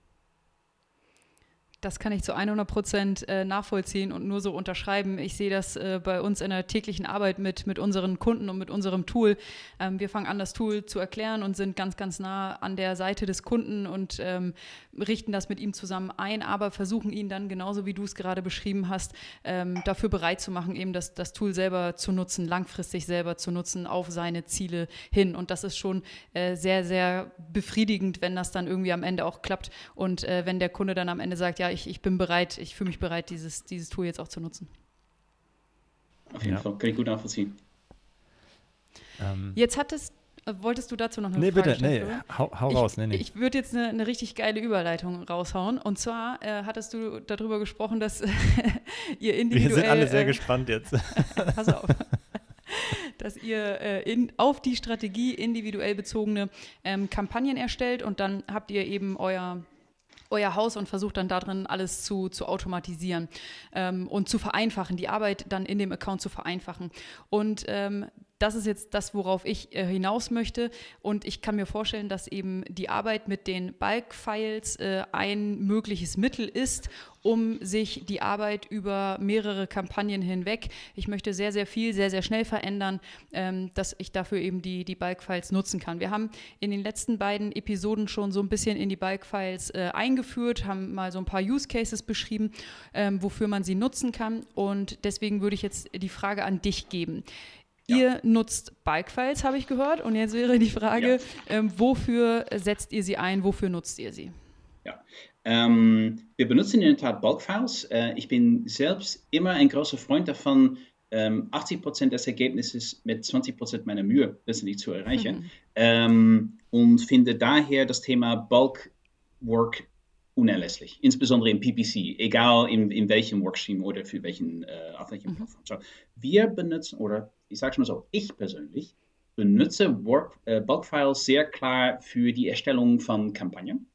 Das kann ich zu 100 Prozent äh, nachvollziehen und nur so unterschreiben. Ich sehe das äh, bei uns in der täglichen Arbeit mit, mit unseren Kunden und mit unserem Tool. Ähm, wir fangen an, das Tool zu erklären und sind ganz, ganz nah an der Seite des Kunden und ähm, richten das mit ihm zusammen ein, aber versuchen ihn dann, genauso wie du es gerade beschrieben hast, ähm, dafür bereit zu machen, eben das, das Tool selber zu nutzen, langfristig selber zu nutzen, auf seine Ziele hin. Und das ist schon äh, sehr, sehr befriedigend, wenn das dann irgendwie am Ende auch klappt und wenn der Kunde dann am Ende sagt, ja, ich, ich bin bereit, ich fühle mich bereit, dieses, dieses Tool jetzt auch zu nutzen. Auf jeden ja. Fall, kann ich gut nachvollziehen. Ähm. Jetzt hattest Äh, wolltest du dazu noch eine nee, Frage bitte, stellen? Nee, hau, hau ich, raus. Nee, nee. Ich würde jetzt eine, eine, richtig geile Überleitung raushauen. Und zwar äh, hattest du darüber gesprochen, dass ihr individuell... Wir sind alle sehr äh, gespannt jetzt. pass auf. dass ihr äh, in, auf die Strategie individuell bezogene ähm, Kampagnen erstellt und dann habt ihr eben euer euer Haus und versucht dann darin alles zu, zu automatisieren ähm, und zu vereinfachen, die Arbeit dann in dem Account zu vereinfachen. Und ähm, das ist jetzt das, worauf ich äh, hinaus möchte. Und ich kann mir vorstellen, dass eben die Arbeit mit den Bulk-Files äh, ein mögliches Mittel ist, um sich die Arbeit über mehrere Kampagnen hinweg, ich möchte sehr, sehr viel, sehr, sehr schnell verändern, ähm, dass ich dafür eben die, die Bulk-Files nutzen kann. Wir haben in den letzten beiden Episoden schon so ein bisschen in die Bulk-Files äh, eingeführt, haben mal so ein paar Use Cases beschrieben, ähm, wofür man sie nutzen kann. Und deswegen würde ich jetzt die Frage an dich geben. Ja. Ihr nutzt Bikefiles, habe ich gehört. Und jetzt wäre die Frage, ja. ähm, wofür setzt ihr sie ein, wofür nutzt ihr sie? Ja, ähm, wir benutzen in der Tat Bulkfiles. Äh, ich bin selbst immer ein großer Freund davon, ähm, 80% des Ergebnisses mit 20% meiner Mühe letztendlich zu erreichen. Mhm. Ähm, und finde daher das Thema Bulk Work unerlässlich, insbesondere im PPC, egal in, in welchem Workstream oder für welchen, äh, auf welchem mhm. Plattform. So, wir benutzen, oder ich sage schon mal so, ich persönlich benutze Work, äh, Bulk-Files sehr klar für die Erstellung von Kampagnen,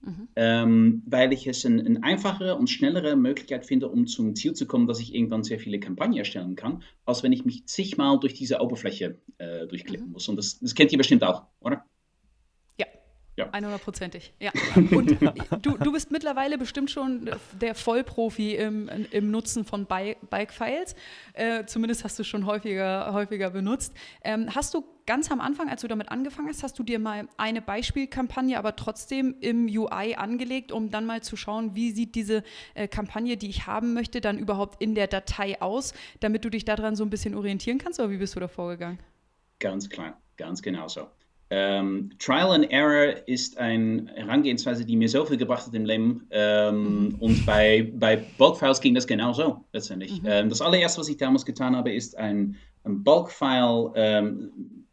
mhm. ähm, weil ich es eine ein einfachere und schnellere Möglichkeit finde, um zum Ziel zu kommen, dass ich irgendwann sehr viele Kampagnen erstellen kann, als wenn ich mich zigmal durch diese Oberfläche äh, durchklicken mhm. muss. Und das, das kennt ihr bestimmt auch, oder? Ja. 100%ig, ja. Und du, du bist mittlerweile bestimmt schon der Vollprofi im, im Nutzen von Bike-Files. Äh, zumindest hast du schon häufiger, häufiger benutzt. Ähm, hast du ganz am Anfang, als du damit angefangen hast, hast du dir mal eine Beispielkampagne, aber trotzdem im UI angelegt, um dann mal zu schauen, wie sieht diese äh, Kampagne, die ich haben möchte, dann überhaupt in der Datei aus, damit du dich daran so ein bisschen orientieren kannst? Oder wie bist du da vorgegangen? Ganz klar, ganz genau so. Ähm, Trial and Error ist eine Herangehensweise, die mir so viel gebracht hat im Leben. Ähm, mhm. Und bei, bei Bulk-Files ging das genauso letztendlich. Mhm. Ähm, das allererste, was ich damals getan habe, ist ein, ein Bulk-File ähm,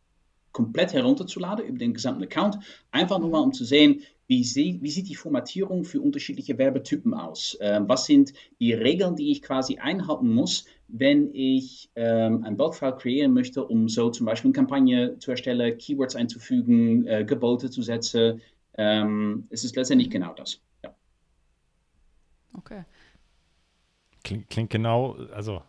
komplett herunterzuladen über den gesamten Account. Einfach nur mal, um zu sehen, wie, sie, wie, sieht die Formatierung für unterschiedliche Werbetypen aus? Ähm, was sind die Regeln, die ich quasi einhalten muss, wenn ich ähm, ein Bulk-File kreieren möchte, um so zum Beispiel eine Kampagne zu erstellen, Keywords einzufügen, äh, Gebote zu setzen? Ähm, es ist letztendlich genau das. Ja. Okay. Klingt, klingt genau, also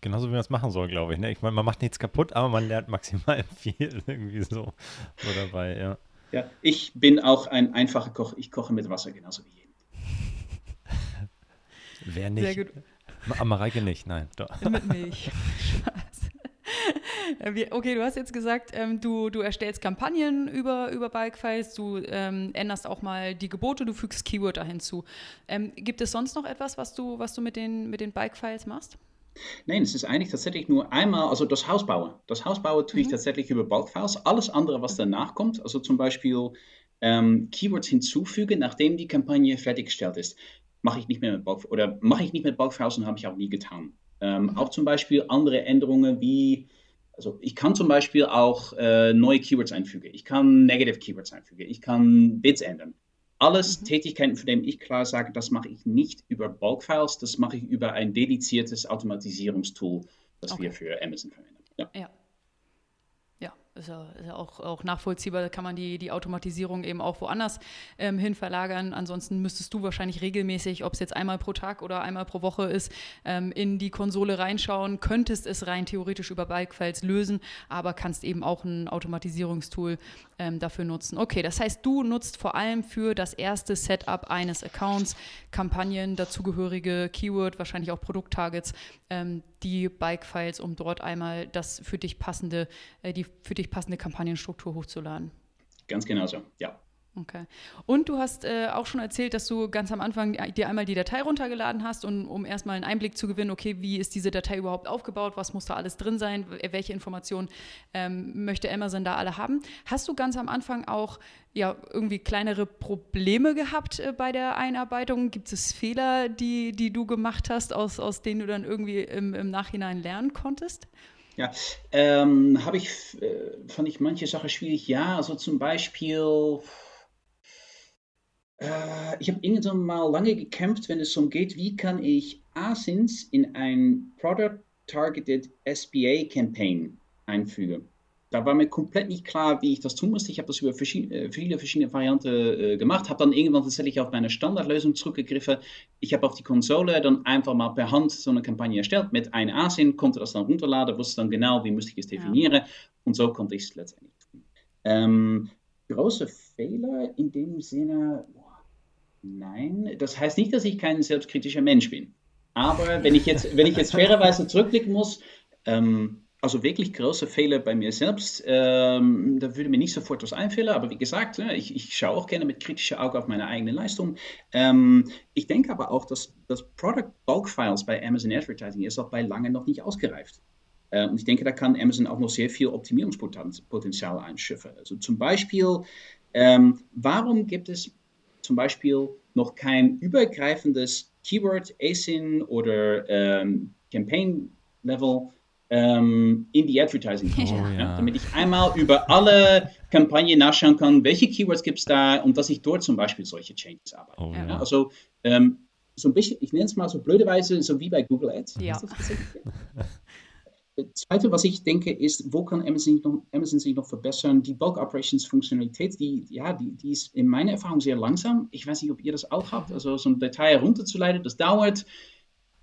genauso wie man es machen soll, glaube ich. Ne? Ich meine, man macht nichts kaputt, aber man lernt maximal viel irgendwie so, so dabei, ja. Ja, ich bin auch ein einfacher Koch. Ich koche mit Wasser genauso wie jeden. Wer nicht? Sehr gut. Mareike nicht, nein. Doch. Mit Milch. Spaß. Okay, du hast jetzt gesagt, ähm, du, du erstellst Kampagnen über, über Bikefiles, du ähm, änderst auch mal die Gebote, du fügst Keyword da hinzu. Ähm, gibt es sonst noch etwas, was du, was du mit den, mit den Bikefiles machst? Nein, es ist eigentlich tatsächlich nur einmal, also das Haus bauen. Das Haus bauen tue ich mhm. tatsächlich über Bulkfiles. Alles andere, was danach kommt, also zum Beispiel ähm, Keywords hinzufügen, nachdem die Kampagne fertiggestellt ist, mache ich nicht mehr mit Bulk oder mache ich nicht mit Bulkfiles und habe ich auch nie getan. Ähm, mhm. Auch zum Beispiel andere Änderungen wie also ich kann zum Beispiel auch äh, neue Keywords einfügen. Ich kann Negative Keywords einfügen. Ich kann Bits ändern. Alles mhm. Tätigkeiten, für die ich klar sage, das mache ich nicht über Bulk-Files, das mache ich über ein dediziertes Automatisierungstool, das okay. wir für Amazon verwenden. Ja. ja ist ja, ist ja auch, auch, nachvollziehbar, da kann man die, die Automatisierung eben auch woanders ähm, hin verlagern. Ansonsten müsstest du wahrscheinlich regelmäßig, ob es jetzt einmal pro Tag oder einmal pro Woche ist, ähm, in die Konsole reinschauen, könntest es rein theoretisch über Bikefiles lösen, aber kannst eben auch ein Automatisierungstool ähm, dafür nutzen. Okay, das heißt, du nutzt vor allem für das erste Setup eines Accounts Kampagnen, dazugehörige Keyword, wahrscheinlich auch Produkttargets, ähm, die Bike-Files, um dort einmal das für dich passende, äh, die für dich passende Kampagnenstruktur hochzuladen. Ganz genau so, ja. Okay. Und du hast äh, auch schon erzählt, dass du ganz am Anfang dir einmal die Datei runtergeladen hast, und, um erstmal einen Einblick zu gewinnen, okay, wie ist diese Datei überhaupt aufgebaut, was muss da alles drin sein, welche Informationen ähm, möchte Amazon da alle haben. Hast du ganz am Anfang auch ja, irgendwie kleinere Probleme gehabt äh, bei der Einarbeitung? Gibt es Fehler, die, die du gemacht hast, aus, aus denen du dann irgendwie im, im Nachhinein lernen konntest? Ja, ähm, habe ich, äh, fand ich manche Sachen schwierig. Ja, also zum Beispiel, äh, ich habe irgendwann mal lange gekämpft, wenn es darum geht, wie kann ich ASINs in ein Product Targeted SBA Campaign einfügen da war mir komplett nicht klar, wie ich das tun musste. Ich habe das über verschiedene, äh, viele verschiedene Varianten äh, gemacht, habe dann irgendwann tatsächlich auf meine Standardlösung zurückgegriffen. Ich habe auf die Konsole dann einfach mal per Hand so eine Kampagne erstellt mit einem ASIN, konnte das dann runterladen, wusste dann genau, wie musste ich es definieren ja. und so konnte ich es letztendlich tun. Ähm, große Fehler in dem Sinne, nein, das heißt nicht, dass ich kein selbstkritischer Mensch bin. Aber wenn ich jetzt, wenn ich jetzt fairerweise zurückblicken muss, ähm, also wirklich große Fehler bei mir selbst. Ähm, da würde mir nicht sofort was einfallen, aber wie gesagt, ne, ich, ich schaue auch gerne mit kritischer Auge auf meine eigene Leistung. Ähm, ich denke aber auch, dass das Product Bulk Files bei Amazon Advertising ist auch bei lange noch nicht ausgereift. Äh, und ich denke, da kann Amazon auch noch sehr viel Optimierungspotenzial einschiffen. Also zum Beispiel, ähm, warum gibt es zum Beispiel noch kein übergreifendes Keyword ASIN oder ähm, Campaign Level ähm, in die Advertising oh, ja. Ja, damit ich einmal über alle Kampagnen nachschauen kann, welche Keywords gibt es da und dass ich dort zum Beispiel solche Changes arbeite. Oh, ja. Also ähm, so ein bisschen, ich nenne es mal so blöderweise, so wie bei Google Ads. Ja. Zweite, was ich denke, ist, wo kann Amazon, noch, Amazon sich noch verbessern? Die Bulk Operations Funktionalität, die, ja, die, die ist in meiner Erfahrung sehr langsam. Ich weiß nicht, ob ihr das auch habt. Also so ein Datei herunterzuleiten, das dauert.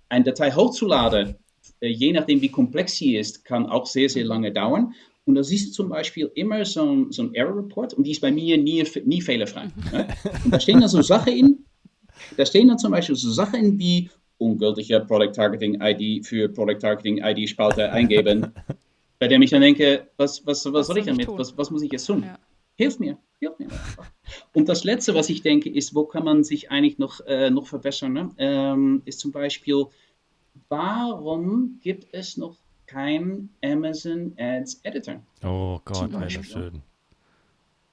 Ein Datei hochzuladen, je nachdem, wie komplex sie ist, kann auch sehr, sehr lange dauern. Und da siehst du zum Beispiel immer so ein, so ein Error Report und die ist bei mir nie, nie fehlerfrei. Ne? Und da stehen dann so Sachen in, da stehen dann zum Beispiel so Sachen wie ungültige Product Targeting ID für Product Targeting ID Spalte eingeben, bei dem ich dann denke, was, was, was, was soll ich damit? Was, was muss ich jetzt tun? Ja. Hilf mir, hilf mir. Und das Letzte, was ich denke, ist, wo kann man sich eigentlich noch, äh, noch verbessern, ne? ähm, ist zum Beispiel, warum gibt es noch keinen Amazon Ads Editor? Oh Gott, das schön.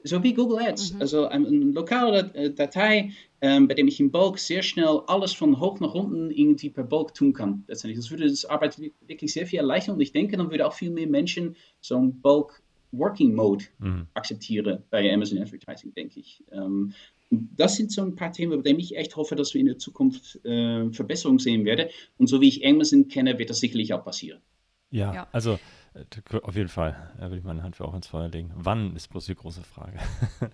So wie Google Ads, mhm. also eine lokale äh, Datei, ähm, bei dem ich im Bulk sehr schnell alles von hoch nach unten irgendwie per Bulk tun kann. Letztendlich. Das würde das Arbeit wirklich sehr viel erleichtern und ich denke, dann würde auch viel mehr Menschen so einen Bulk Working Mode mhm. akzeptieren bei Amazon Advertising, denke ich. Ähm, das sind so ein paar Themen, bei denen ich echt hoffe, dass wir in der Zukunft äh, Verbesserungen sehen werden. Und so wie ich Amazon kenne, wird das sicherlich auch passieren. Ja, ja. also äh, auf jeden Fall da will ich meine Hand für auch ins Feuer legen. Wann ist bloß die große Frage.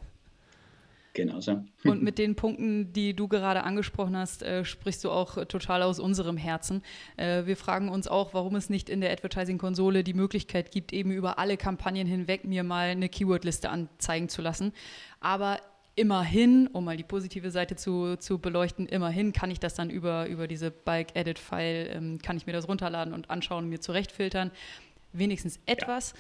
Genau so. Und mit den Punkten, die du gerade angesprochen hast, äh, sprichst du auch total aus unserem Herzen. Äh, wir fragen uns auch, warum es nicht in der Advertising-Konsole die Möglichkeit gibt, eben über alle Kampagnen hinweg mir mal eine Keyword-Liste anzeigen zu lassen. Aber immerhin, um mal die positive Seite zu, zu beleuchten, immerhin kann ich das dann über, über diese Bike-Edit-File, ähm, kann ich mir das runterladen und anschauen und mir zurechtfiltern wenigstens etwas.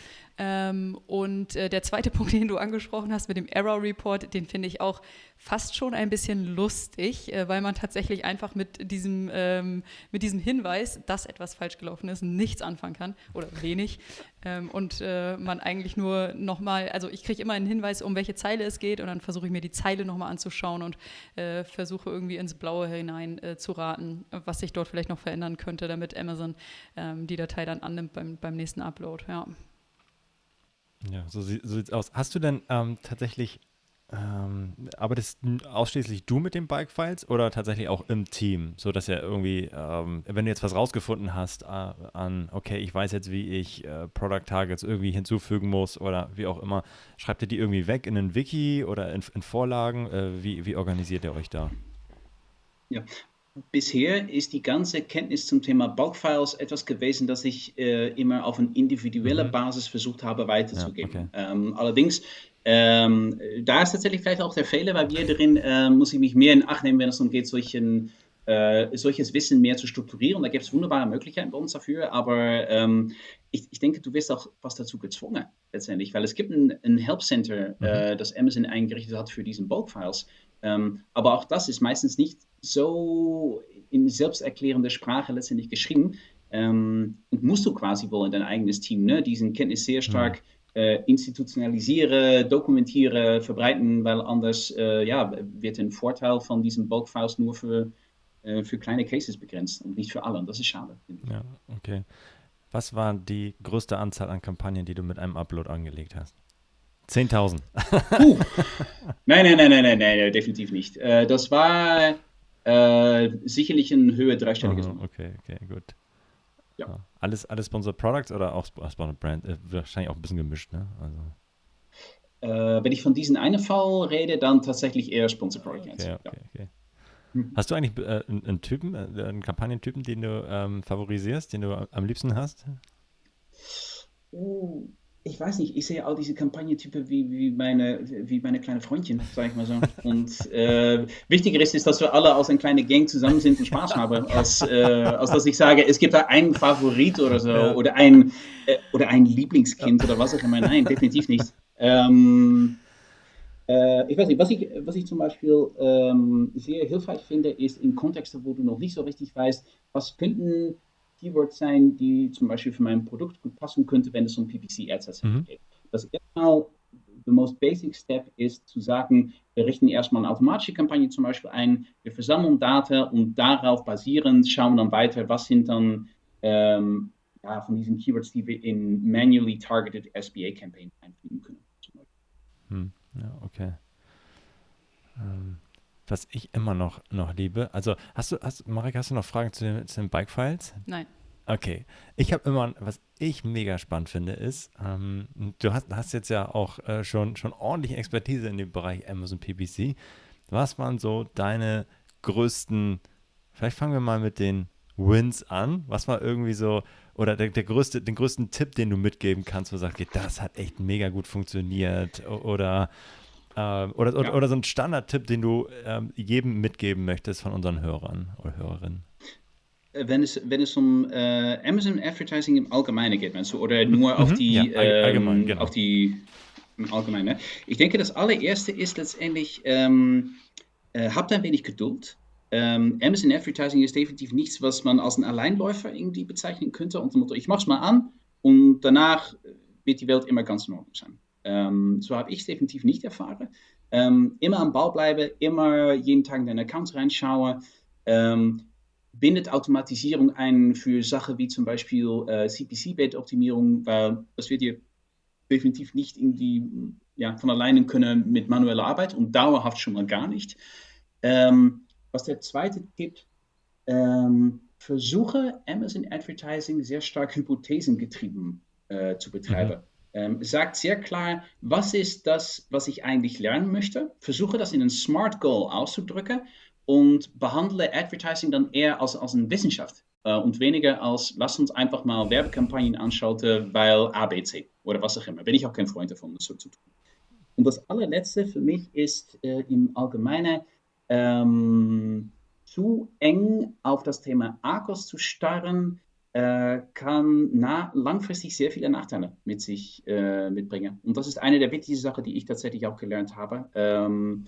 Ähm, und äh, der zweite Punkt, den du angesprochen hast mit dem Error Report, den finde ich auch fast schon ein bisschen lustig, äh, weil man tatsächlich einfach mit diesem, ähm, mit diesem Hinweis, dass etwas falsch gelaufen ist, nichts anfangen kann oder wenig. Ähm, und äh, man eigentlich nur nochmal, also ich kriege immer einen Hinweis, um welche Zeile es geht und dann versuche ich mir die Zeile nochmal anzuschauen und versuche irgendwie ins Blaue hinein zu raten, was sich dort vielleicht noch verändern könnte, damit Amazon die Datei dann annimmt beim, beim nächsten Upload. Ja. Ja, so, sieht, sieht's aus. Hast du denn ähm, tatsächlich ähm, arbeitest ausschließlich du mit den Bike-Files oder tatsächlich auch im Team, so dass ja irgendwie, ähm, wenn du jetzt was rausgefunden hast äh, an, okay, ich weiß jetzt, wie ich äh, Product Targets irgendwie hinzufügen muss oder wie auch immer, schreibt ihr die irgendwie weg in ein Wiki oder in, in Vorlagen? Äh, wie, wie organisiert ihr euch da? Ja, Bisher ist die ganze Kenntnis zum Thema Bulk-Files etwas gewesen, das ich äh, immer auf eine individuelle mhm. Basis versucht habe weiterzugeben. Ja, okay. ähm, allerdings ähm, da ist tatsächlich vielleicht auch der Fehler, weil wir drin äh, muss ich mich mehr in Acht nehmen, wenn es darum geht, solchen, äh, solches Wissen mehr zu strukturieren. Da gibt es wunderbare Möglichkeiten bei uns dafür, aber ähm, ich, ich, denke, du wirst auch was dazu gezwungen, letztendlich, weil es gibt ein, ein Help Center, mhm. äh, das Amazon eingerichtet hat für diesen Bulk-Files. Ähm, aber auch das ist meistens nicht so in selbsterklärender Sprache letztendlich geschrieben. Ähm, und musst du quasi wohl in dein eigenes Team, ne, diesen Kenntnis sehr stark mhm äh, institutionalisieren, dokumentieren, verbreiten, weil anders äh, ja, wird ein Vorteil von diesen Bulk-Files nur für, äh, für kleine Cases begrenzt und nicht für alle. Und das ist schade. Ja, okay. Was war die größte Anzahl an Kampagnen, die du mit einem Upload angelegt hast? 10.000. uh. Nein, nein, nein, nein, nein, nein, definitiv nicht. Äh, das war äh, sicherlich in Höhe dreistelliges. Oh, okay, okay, gut. Ja. Alles, alles Sponsored Products oder auch Sponsored Brand? Äh, wahrscheinlich auch ein bisschen gemischt, ne? Also. Äh, wenn ich von diesem einen Fall rede, dann tatsächlich eher Sponsored Products. Okay, okay, ja. okay. Hm. Hast du eigentlich äh, einen, einen, Typen, äh, einen Kampagnentypen, den du ähm, favorisierst, den du am liebsten hast? Oh, ich weiß nicht, ich sehe all diese Kampagnentypen wie, wie, meine, wie meine kleine Freundchen, sag ich mal so. Und äh, wichtiger ist, ist, dass wir alle als eine kleine Gang zusammen sind und Spaß haben, als, äh, als dass ich sage, es gibt da einen Favorit oder so, ja. oder, ein, äh, oder ein Lieblingskind ja. oder was auch immer. Nein, definitiv nicht. Ähm, äh, ich weiß nicht, was ich, was ich zum Beispiel ähm, sehr hilfreich finde, ist in Kontexten, wo du noch nicht so richtig weißt, was könnten Keywords sein, die zum Beispiel für mein Produkt gut passen könnte, wenn es um PPC Ads mhm. geht. Das erstmal, the most basic step ist zu sagen, wir richten erstmal eine automatische Kampagne zum Beispiel ein, wir versammeln Daten und darauf basierend schauen wir dann weiter, was sind dann ähm, ja, von diesen Keywords, die wir in manually targeted SBA Campaign einfügen können. Hm, ja, okay. Ähm, was ich immer noch, noch liebe. Also hast du, hast, Marek, hast du noch Fragen zu den, zu den Bike-Files? Nein. Okay. Ich habe immer, was ich mega spannend finde, ist, ähm, du hast, hast jetzt ja auch äh, schon, schon ordentlich Expertise in dem Bereich Amazon PPC. Was waren so deine größten, vielleicht fangen wir mal mit den Wins an. Was war irgendwie so, oder der, der größte, den größten Tipp, den du mitgeben kannst, wo du sagst, okay, das hat echt mega gut funktioniert oder ähm, oder, ja. oder, so ein Standardtipp, den du ähm, jedem mitgeben möchtest von unseren Hörern oder Hörerinnen? Äh, wenn es, wenn es um äh, Amazon Advertising im Allgemeinen geht, meinst du, oder nur auf mhm. die, ja, allgemein, ähm, genau. auf die im Allgemeinen. Ich denke, das allererste ist letztendlich, ähm, äh, habt ein wenig Geduld. Ähm, Amazon Advertising ist definitiv nichts, was man als ein Alleinläufer irgendwie bezeichnen könnte. Und ich mache es mal an und danach wird die Welt immer ganz in Ordnung sein. Ähm, so habe ich es definitiv nicht erfahren. Ähm, immer am Ball bleiben, immer jeden Tag in deine Accounts reinschauen. Ähm, bindet Automatisierung ein für Sachen wie zum Beispiel äh, CPC-Bait-Optimierung, weil das wird dir definitiv nicht irgendwie ja, von alleine können mit manueller Arbeit und dauerhaft schon mal gar nicht. Ähm, was der zweite Tipp, ähm, versuche Amazon Advertising sehr stark hypothesengetrieben äh, zu betreiben. Mhm ähm, sagt sehr klar, was ist das, was ich eigentlich lernen möchte. Versuche das in ein Smart Goal auszudrücken und behandle Advertising dann eher als, als eine Wissenschaft äh, und weniger als, lass uns einfach mal Werbekampagnen anschauen, weil ABC oder was auch immer. Bin ich auch kein Freund davon, das so zu tun. Und das allerletzte für mich ist äh, im Allgemeinen ähm, zu eng auf das Thema Akkus zu starren, kann na, langfristig sehr viele Nachteile mit sich äh, mitbringen. Und das ist eine der wichtigsten Sachen, die ich tatsächlich auch gelernt habe. Ähm,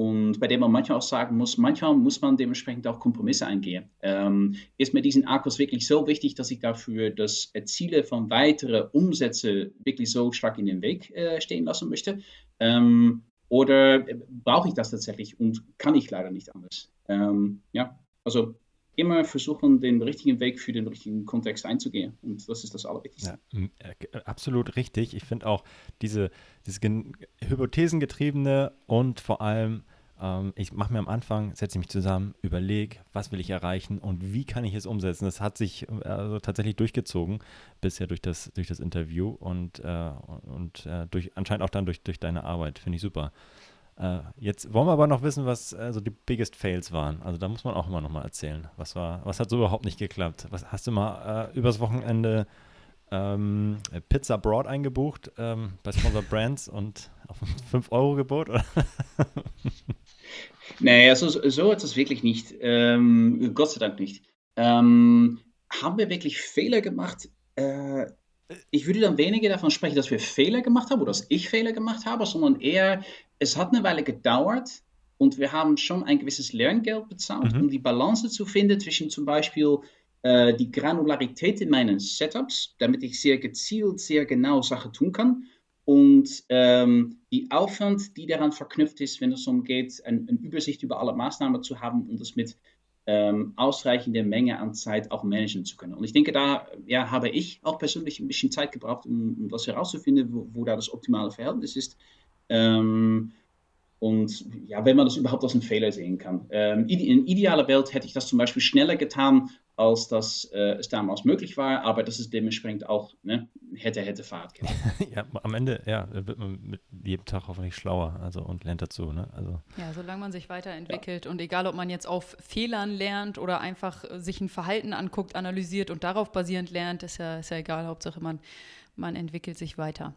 und bei dem man manchmal auch sagen muss, manchmal muss man dementsprechend auch Kompromisse eingehen. Ähm, ist mir diesen Akkus wirklich so wichtig, dass ich dafür das Erzielen von weiteren Umsätzen wirklich so stark in den Weg äh, stehen lassen möchte? Ähm, oder brauche ich das tatsächlich und kann ich leider nicht anders? Ähm, ja, also immer versuchen, den richtigen Weg für den richtigen Kontext einzugehen. Und das ist das Allerwichtigste. Ja, äh, absolut richtig. Ich finde auch diese, diese hypothesengetriebene und vor allem, ähm, ich mache mir am Anfang, setze mich zusammen, überlege, was will ich erreichen und wie kann ich es umsetzen. Das hat sich äh, also tatsächlich durchgezogen, bisher durch das, durch das Interview und, äh, und äh, durch, anscheinend auch dann durch, durch deine Arbeit. Finde ich super. Äh, jetzt wollen wir aber noch wissen, was also die biggest Fails waren. Also da muss man auch immer noch mal erzählen. Was war, was hat so überhaupt nicht geklappt? Was hast du mal äh, übers Wochenende ähm, Pizza Broad eingebucht ähm, bei Sponsor Brands und auf 5 Euro Gebot? nee, also so hat es wirklich nicht. Ähm, Gott sei Dank nicht. Ähm, haben wir wirklich Fehler gemacht? Äh, ich würde dann weniger davon sprechen, dass wir Fehler gemacht haben oder dass ich Fehler gemacht habe, sondern eher, es hat eine Weile gedauert und wir haben schon ein gewisses Lerngeld bezahlt, mhm. um die Balance zu finden zwischen zum Beispiel äh, die Granularität in meinen Setups, damit ich sehr gezielt, sehr genau Sachen tun kann und ähm, die Aufwand, die daran verknüpft ist, wenn es darum geht, eine, Übersicht über alle Maßnahmen zu haben und das mit ähm, ausreichende Menge an Zeit auch managen zu können. Und ich denke, da ja, habe ich auch persönlich ein bisschen Zeit gebraucht, um, um das herauszufinden, wo, wo, da das optimale Verhältnis ist. Ähm, und ja, wenn man das überhaupt als einen Fehler sehen kann. Ähm, in idealer Welt hätte ich das zum Beispiel schneller getan, als das äh, es damals möglich war, aber das ist dementsprechend auch ne, hätte, hätte Fahrt. ja, am Ende ja, wird man mit jedem Tag hoffentlich schlauer also, und lernt dazu. Ne? Also. Ja, solange man sich weiterentwickelt ja. und egal, ob man jetzt auf Fehlern lernt oder einfach sich ein Verhalten anguckt, analysiert und darauf basierend lernt, ist ja, ist ja egal, Hauptsache man, man entwickelt sich weiter.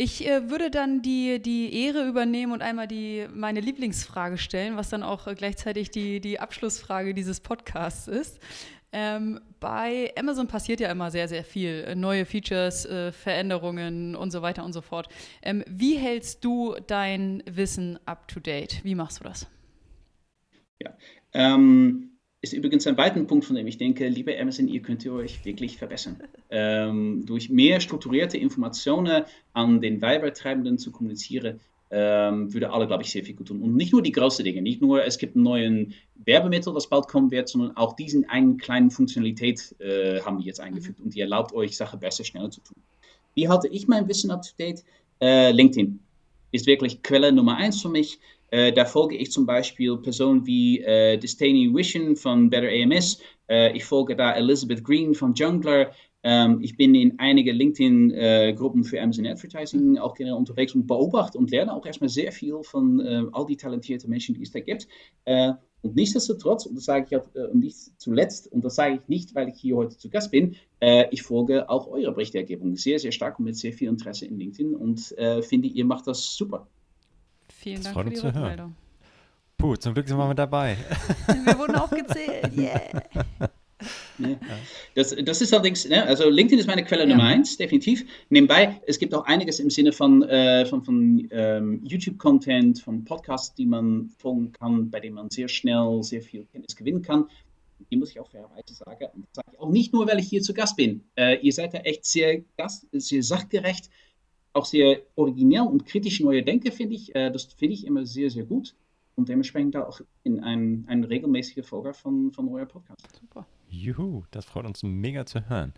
Ich äh, würde dann die, die Ehre übernehmen und einmal die, meine Lieblingsfrage stellen, was dann auch äh, gleichzeitig die, die Abschlussfrage dieses Podcasts ist. Ähm, bei Amazon passiert ja immer sehr, sehr viel. Äh, neue Features, äh, Veränderungen und so weiter und so fort. Ähm, wie hältst du dein Wissen up to date? Wie machst du das? Ja, ähm, ist übrigens ein weiterer Punkt, von dem ich denke, liebe Amazon, ihr könnt ihr euch wirklich verbessern. Ähm, durch mehr strukturierte Informationen an den Werbetreibenden zu kommunizieren, ähm, würde alle, glaube ich, sehr viel gut tun. Und nicht nur die großen Dinge, nicht nur, es gibt einen neuen Werbemittel, das bald kommen wird, sondern auch diesen einen kleinen Funktionalität äh, haben wir jetzt eingefügt mhm. und die erlaubt euch, Sachen besser, schneller zu tun. Wie halte ich mein Wissen up to date? Äh, LinkedIn ist wirklich Quelle Nummer eins für mich. Äh, da folge ich zum Beispiel Personen wie äh, Destiny Wishen von Better AMS. Äh, ich folge da Elizabeth Green von Jungler. Ähm, ich bin in einige LinkedIn-Gruppen für Amazon Advertising auch generell unterwegs und beobachte und lerne auch erstmal sehr viel von äh, all die talentierten Menschen, die es da gibt. Äh, und nichtsdestotrotz, und das sage ich auch äh, nicht zuletzt, und das sage ich nicht, weil ich hier heute zu Gast bin, ich folge auch eurer Berichtergebung sehr, sehr stark und mit sehr viel Interesse in LinkedIn und finde, ihr macht das super. Vielen Dank für die Rückmeldung. Puh, zum Glück sind wir mit dabei. Wir wurden aufgezählt, yeah. Ja. Das, das ist allerdings, ne, also LinkedIn ist meine Quelle ja. Nummer eins, definitiv. Nebenbei, es gibt auch einiges im Sinne von, äh, von, von ähm, YouTube-Content, von Podcasts, die man folgen kann, bei denen man sehr schnell sehr viel Kenntnis gewinnen kann. Die muss ich auch fairerweise sagen. Und das sage ich auch nicht nur, weil ich hier zu Gast bin. Äh, ihr seid da echt sehr, gast, sehr sachgerecht auch sehr originell und kritisch neue Denke, finde ich. Äh, das finde ich immer sehr, sehr gut. Und dementsprechend da auch in ein, ein regelmäßiger Folger von, von euer Podcast. Super. Juhu, das freut uns mega zu hören.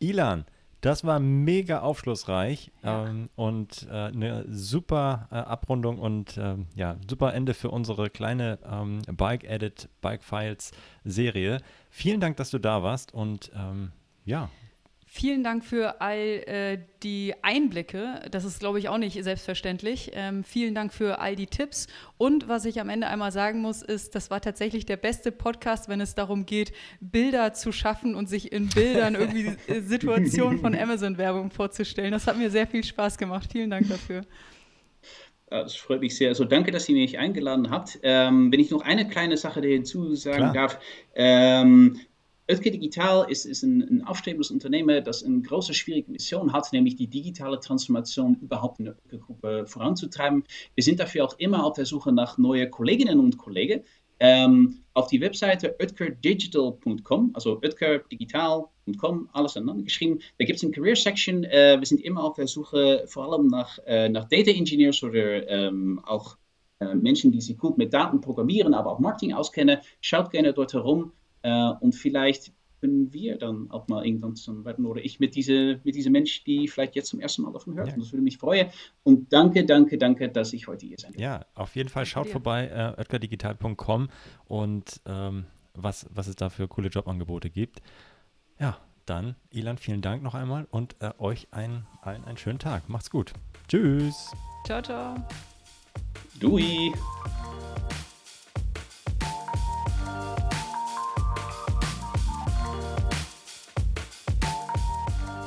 Ilan, das war mega aufschlussreich ja. ähm, und äh, eine super äh, Abrundung und äh, ja, super Ende für unsere kleine ähm, Bike Edit, Bike Files Serie. Vielen Dank, dass du da warst und ähm, ja, Vielen Dank für all äh, die Einblicke. Das ist, glaube ich, auch nicht selbstverständlich. Ähm, vielen Dank für all die Tipps. Und was ich am Ende einmal sagen muss, ist, das war tatsächlich der beste Podcast, wenn es darum geht, Bilder zu schaffen und sich in Bildern irgendwie Situationen von Amazon-Werbung vorzustellen. Das hat mir sehr viel Spaß gemacht. Vielen Dank dafür. Das freut mich sehr. Also danke, dass ihr mich eingeladen habt. Ähm, wenn ich noch eine kleine Sache hinzu sagen Klar. darf. Ähm, Oetker Digital ist, ist ein, ein, aufstrebendes Unternehmen, das eine große, schwierige Mission hat, nämlich die digitale Transformation überhaupt in der Oetker-Gruppe voranzutreiben. Wir sind dafür auch immer auf der Suche nach neuen Kolleginnen und Kollegen. Ähm, auf die Webseite oetkerdigital.com, also oetkerdigital.com, alles aneinander geschrieben. Da gibt es eine Career Section. Äh, wir sind immer auf der Suche vor allem nach, äh, nach Data Engineers oder ähm, auch äh, Menschen, die sich gut mit Daten programmieren, aber auch Marketing auskennen. Schaut gerne dort herum. Äh, und vielleicht können wir dann auch mal irgendwann zusammenarbeiten oder ich mit diesem mit diese Mensch, die vielleicht jetzt zum ersten Mal davon hört. Ja. das würde mich freuen. Und danke, danke, danke, dass ich heute hier sein darf. Ja, auf jeden Fall schaut vorbei, äh, oetkerdigital.com und ähm, was, was es da für coole Jobangebote gibt. Ja, dann, Ilan, vielen Dank noch einmal und äh, euch einen, allen einen schönen Tag. Macht's gut. Tschüss. Ciao, ciao. Dui.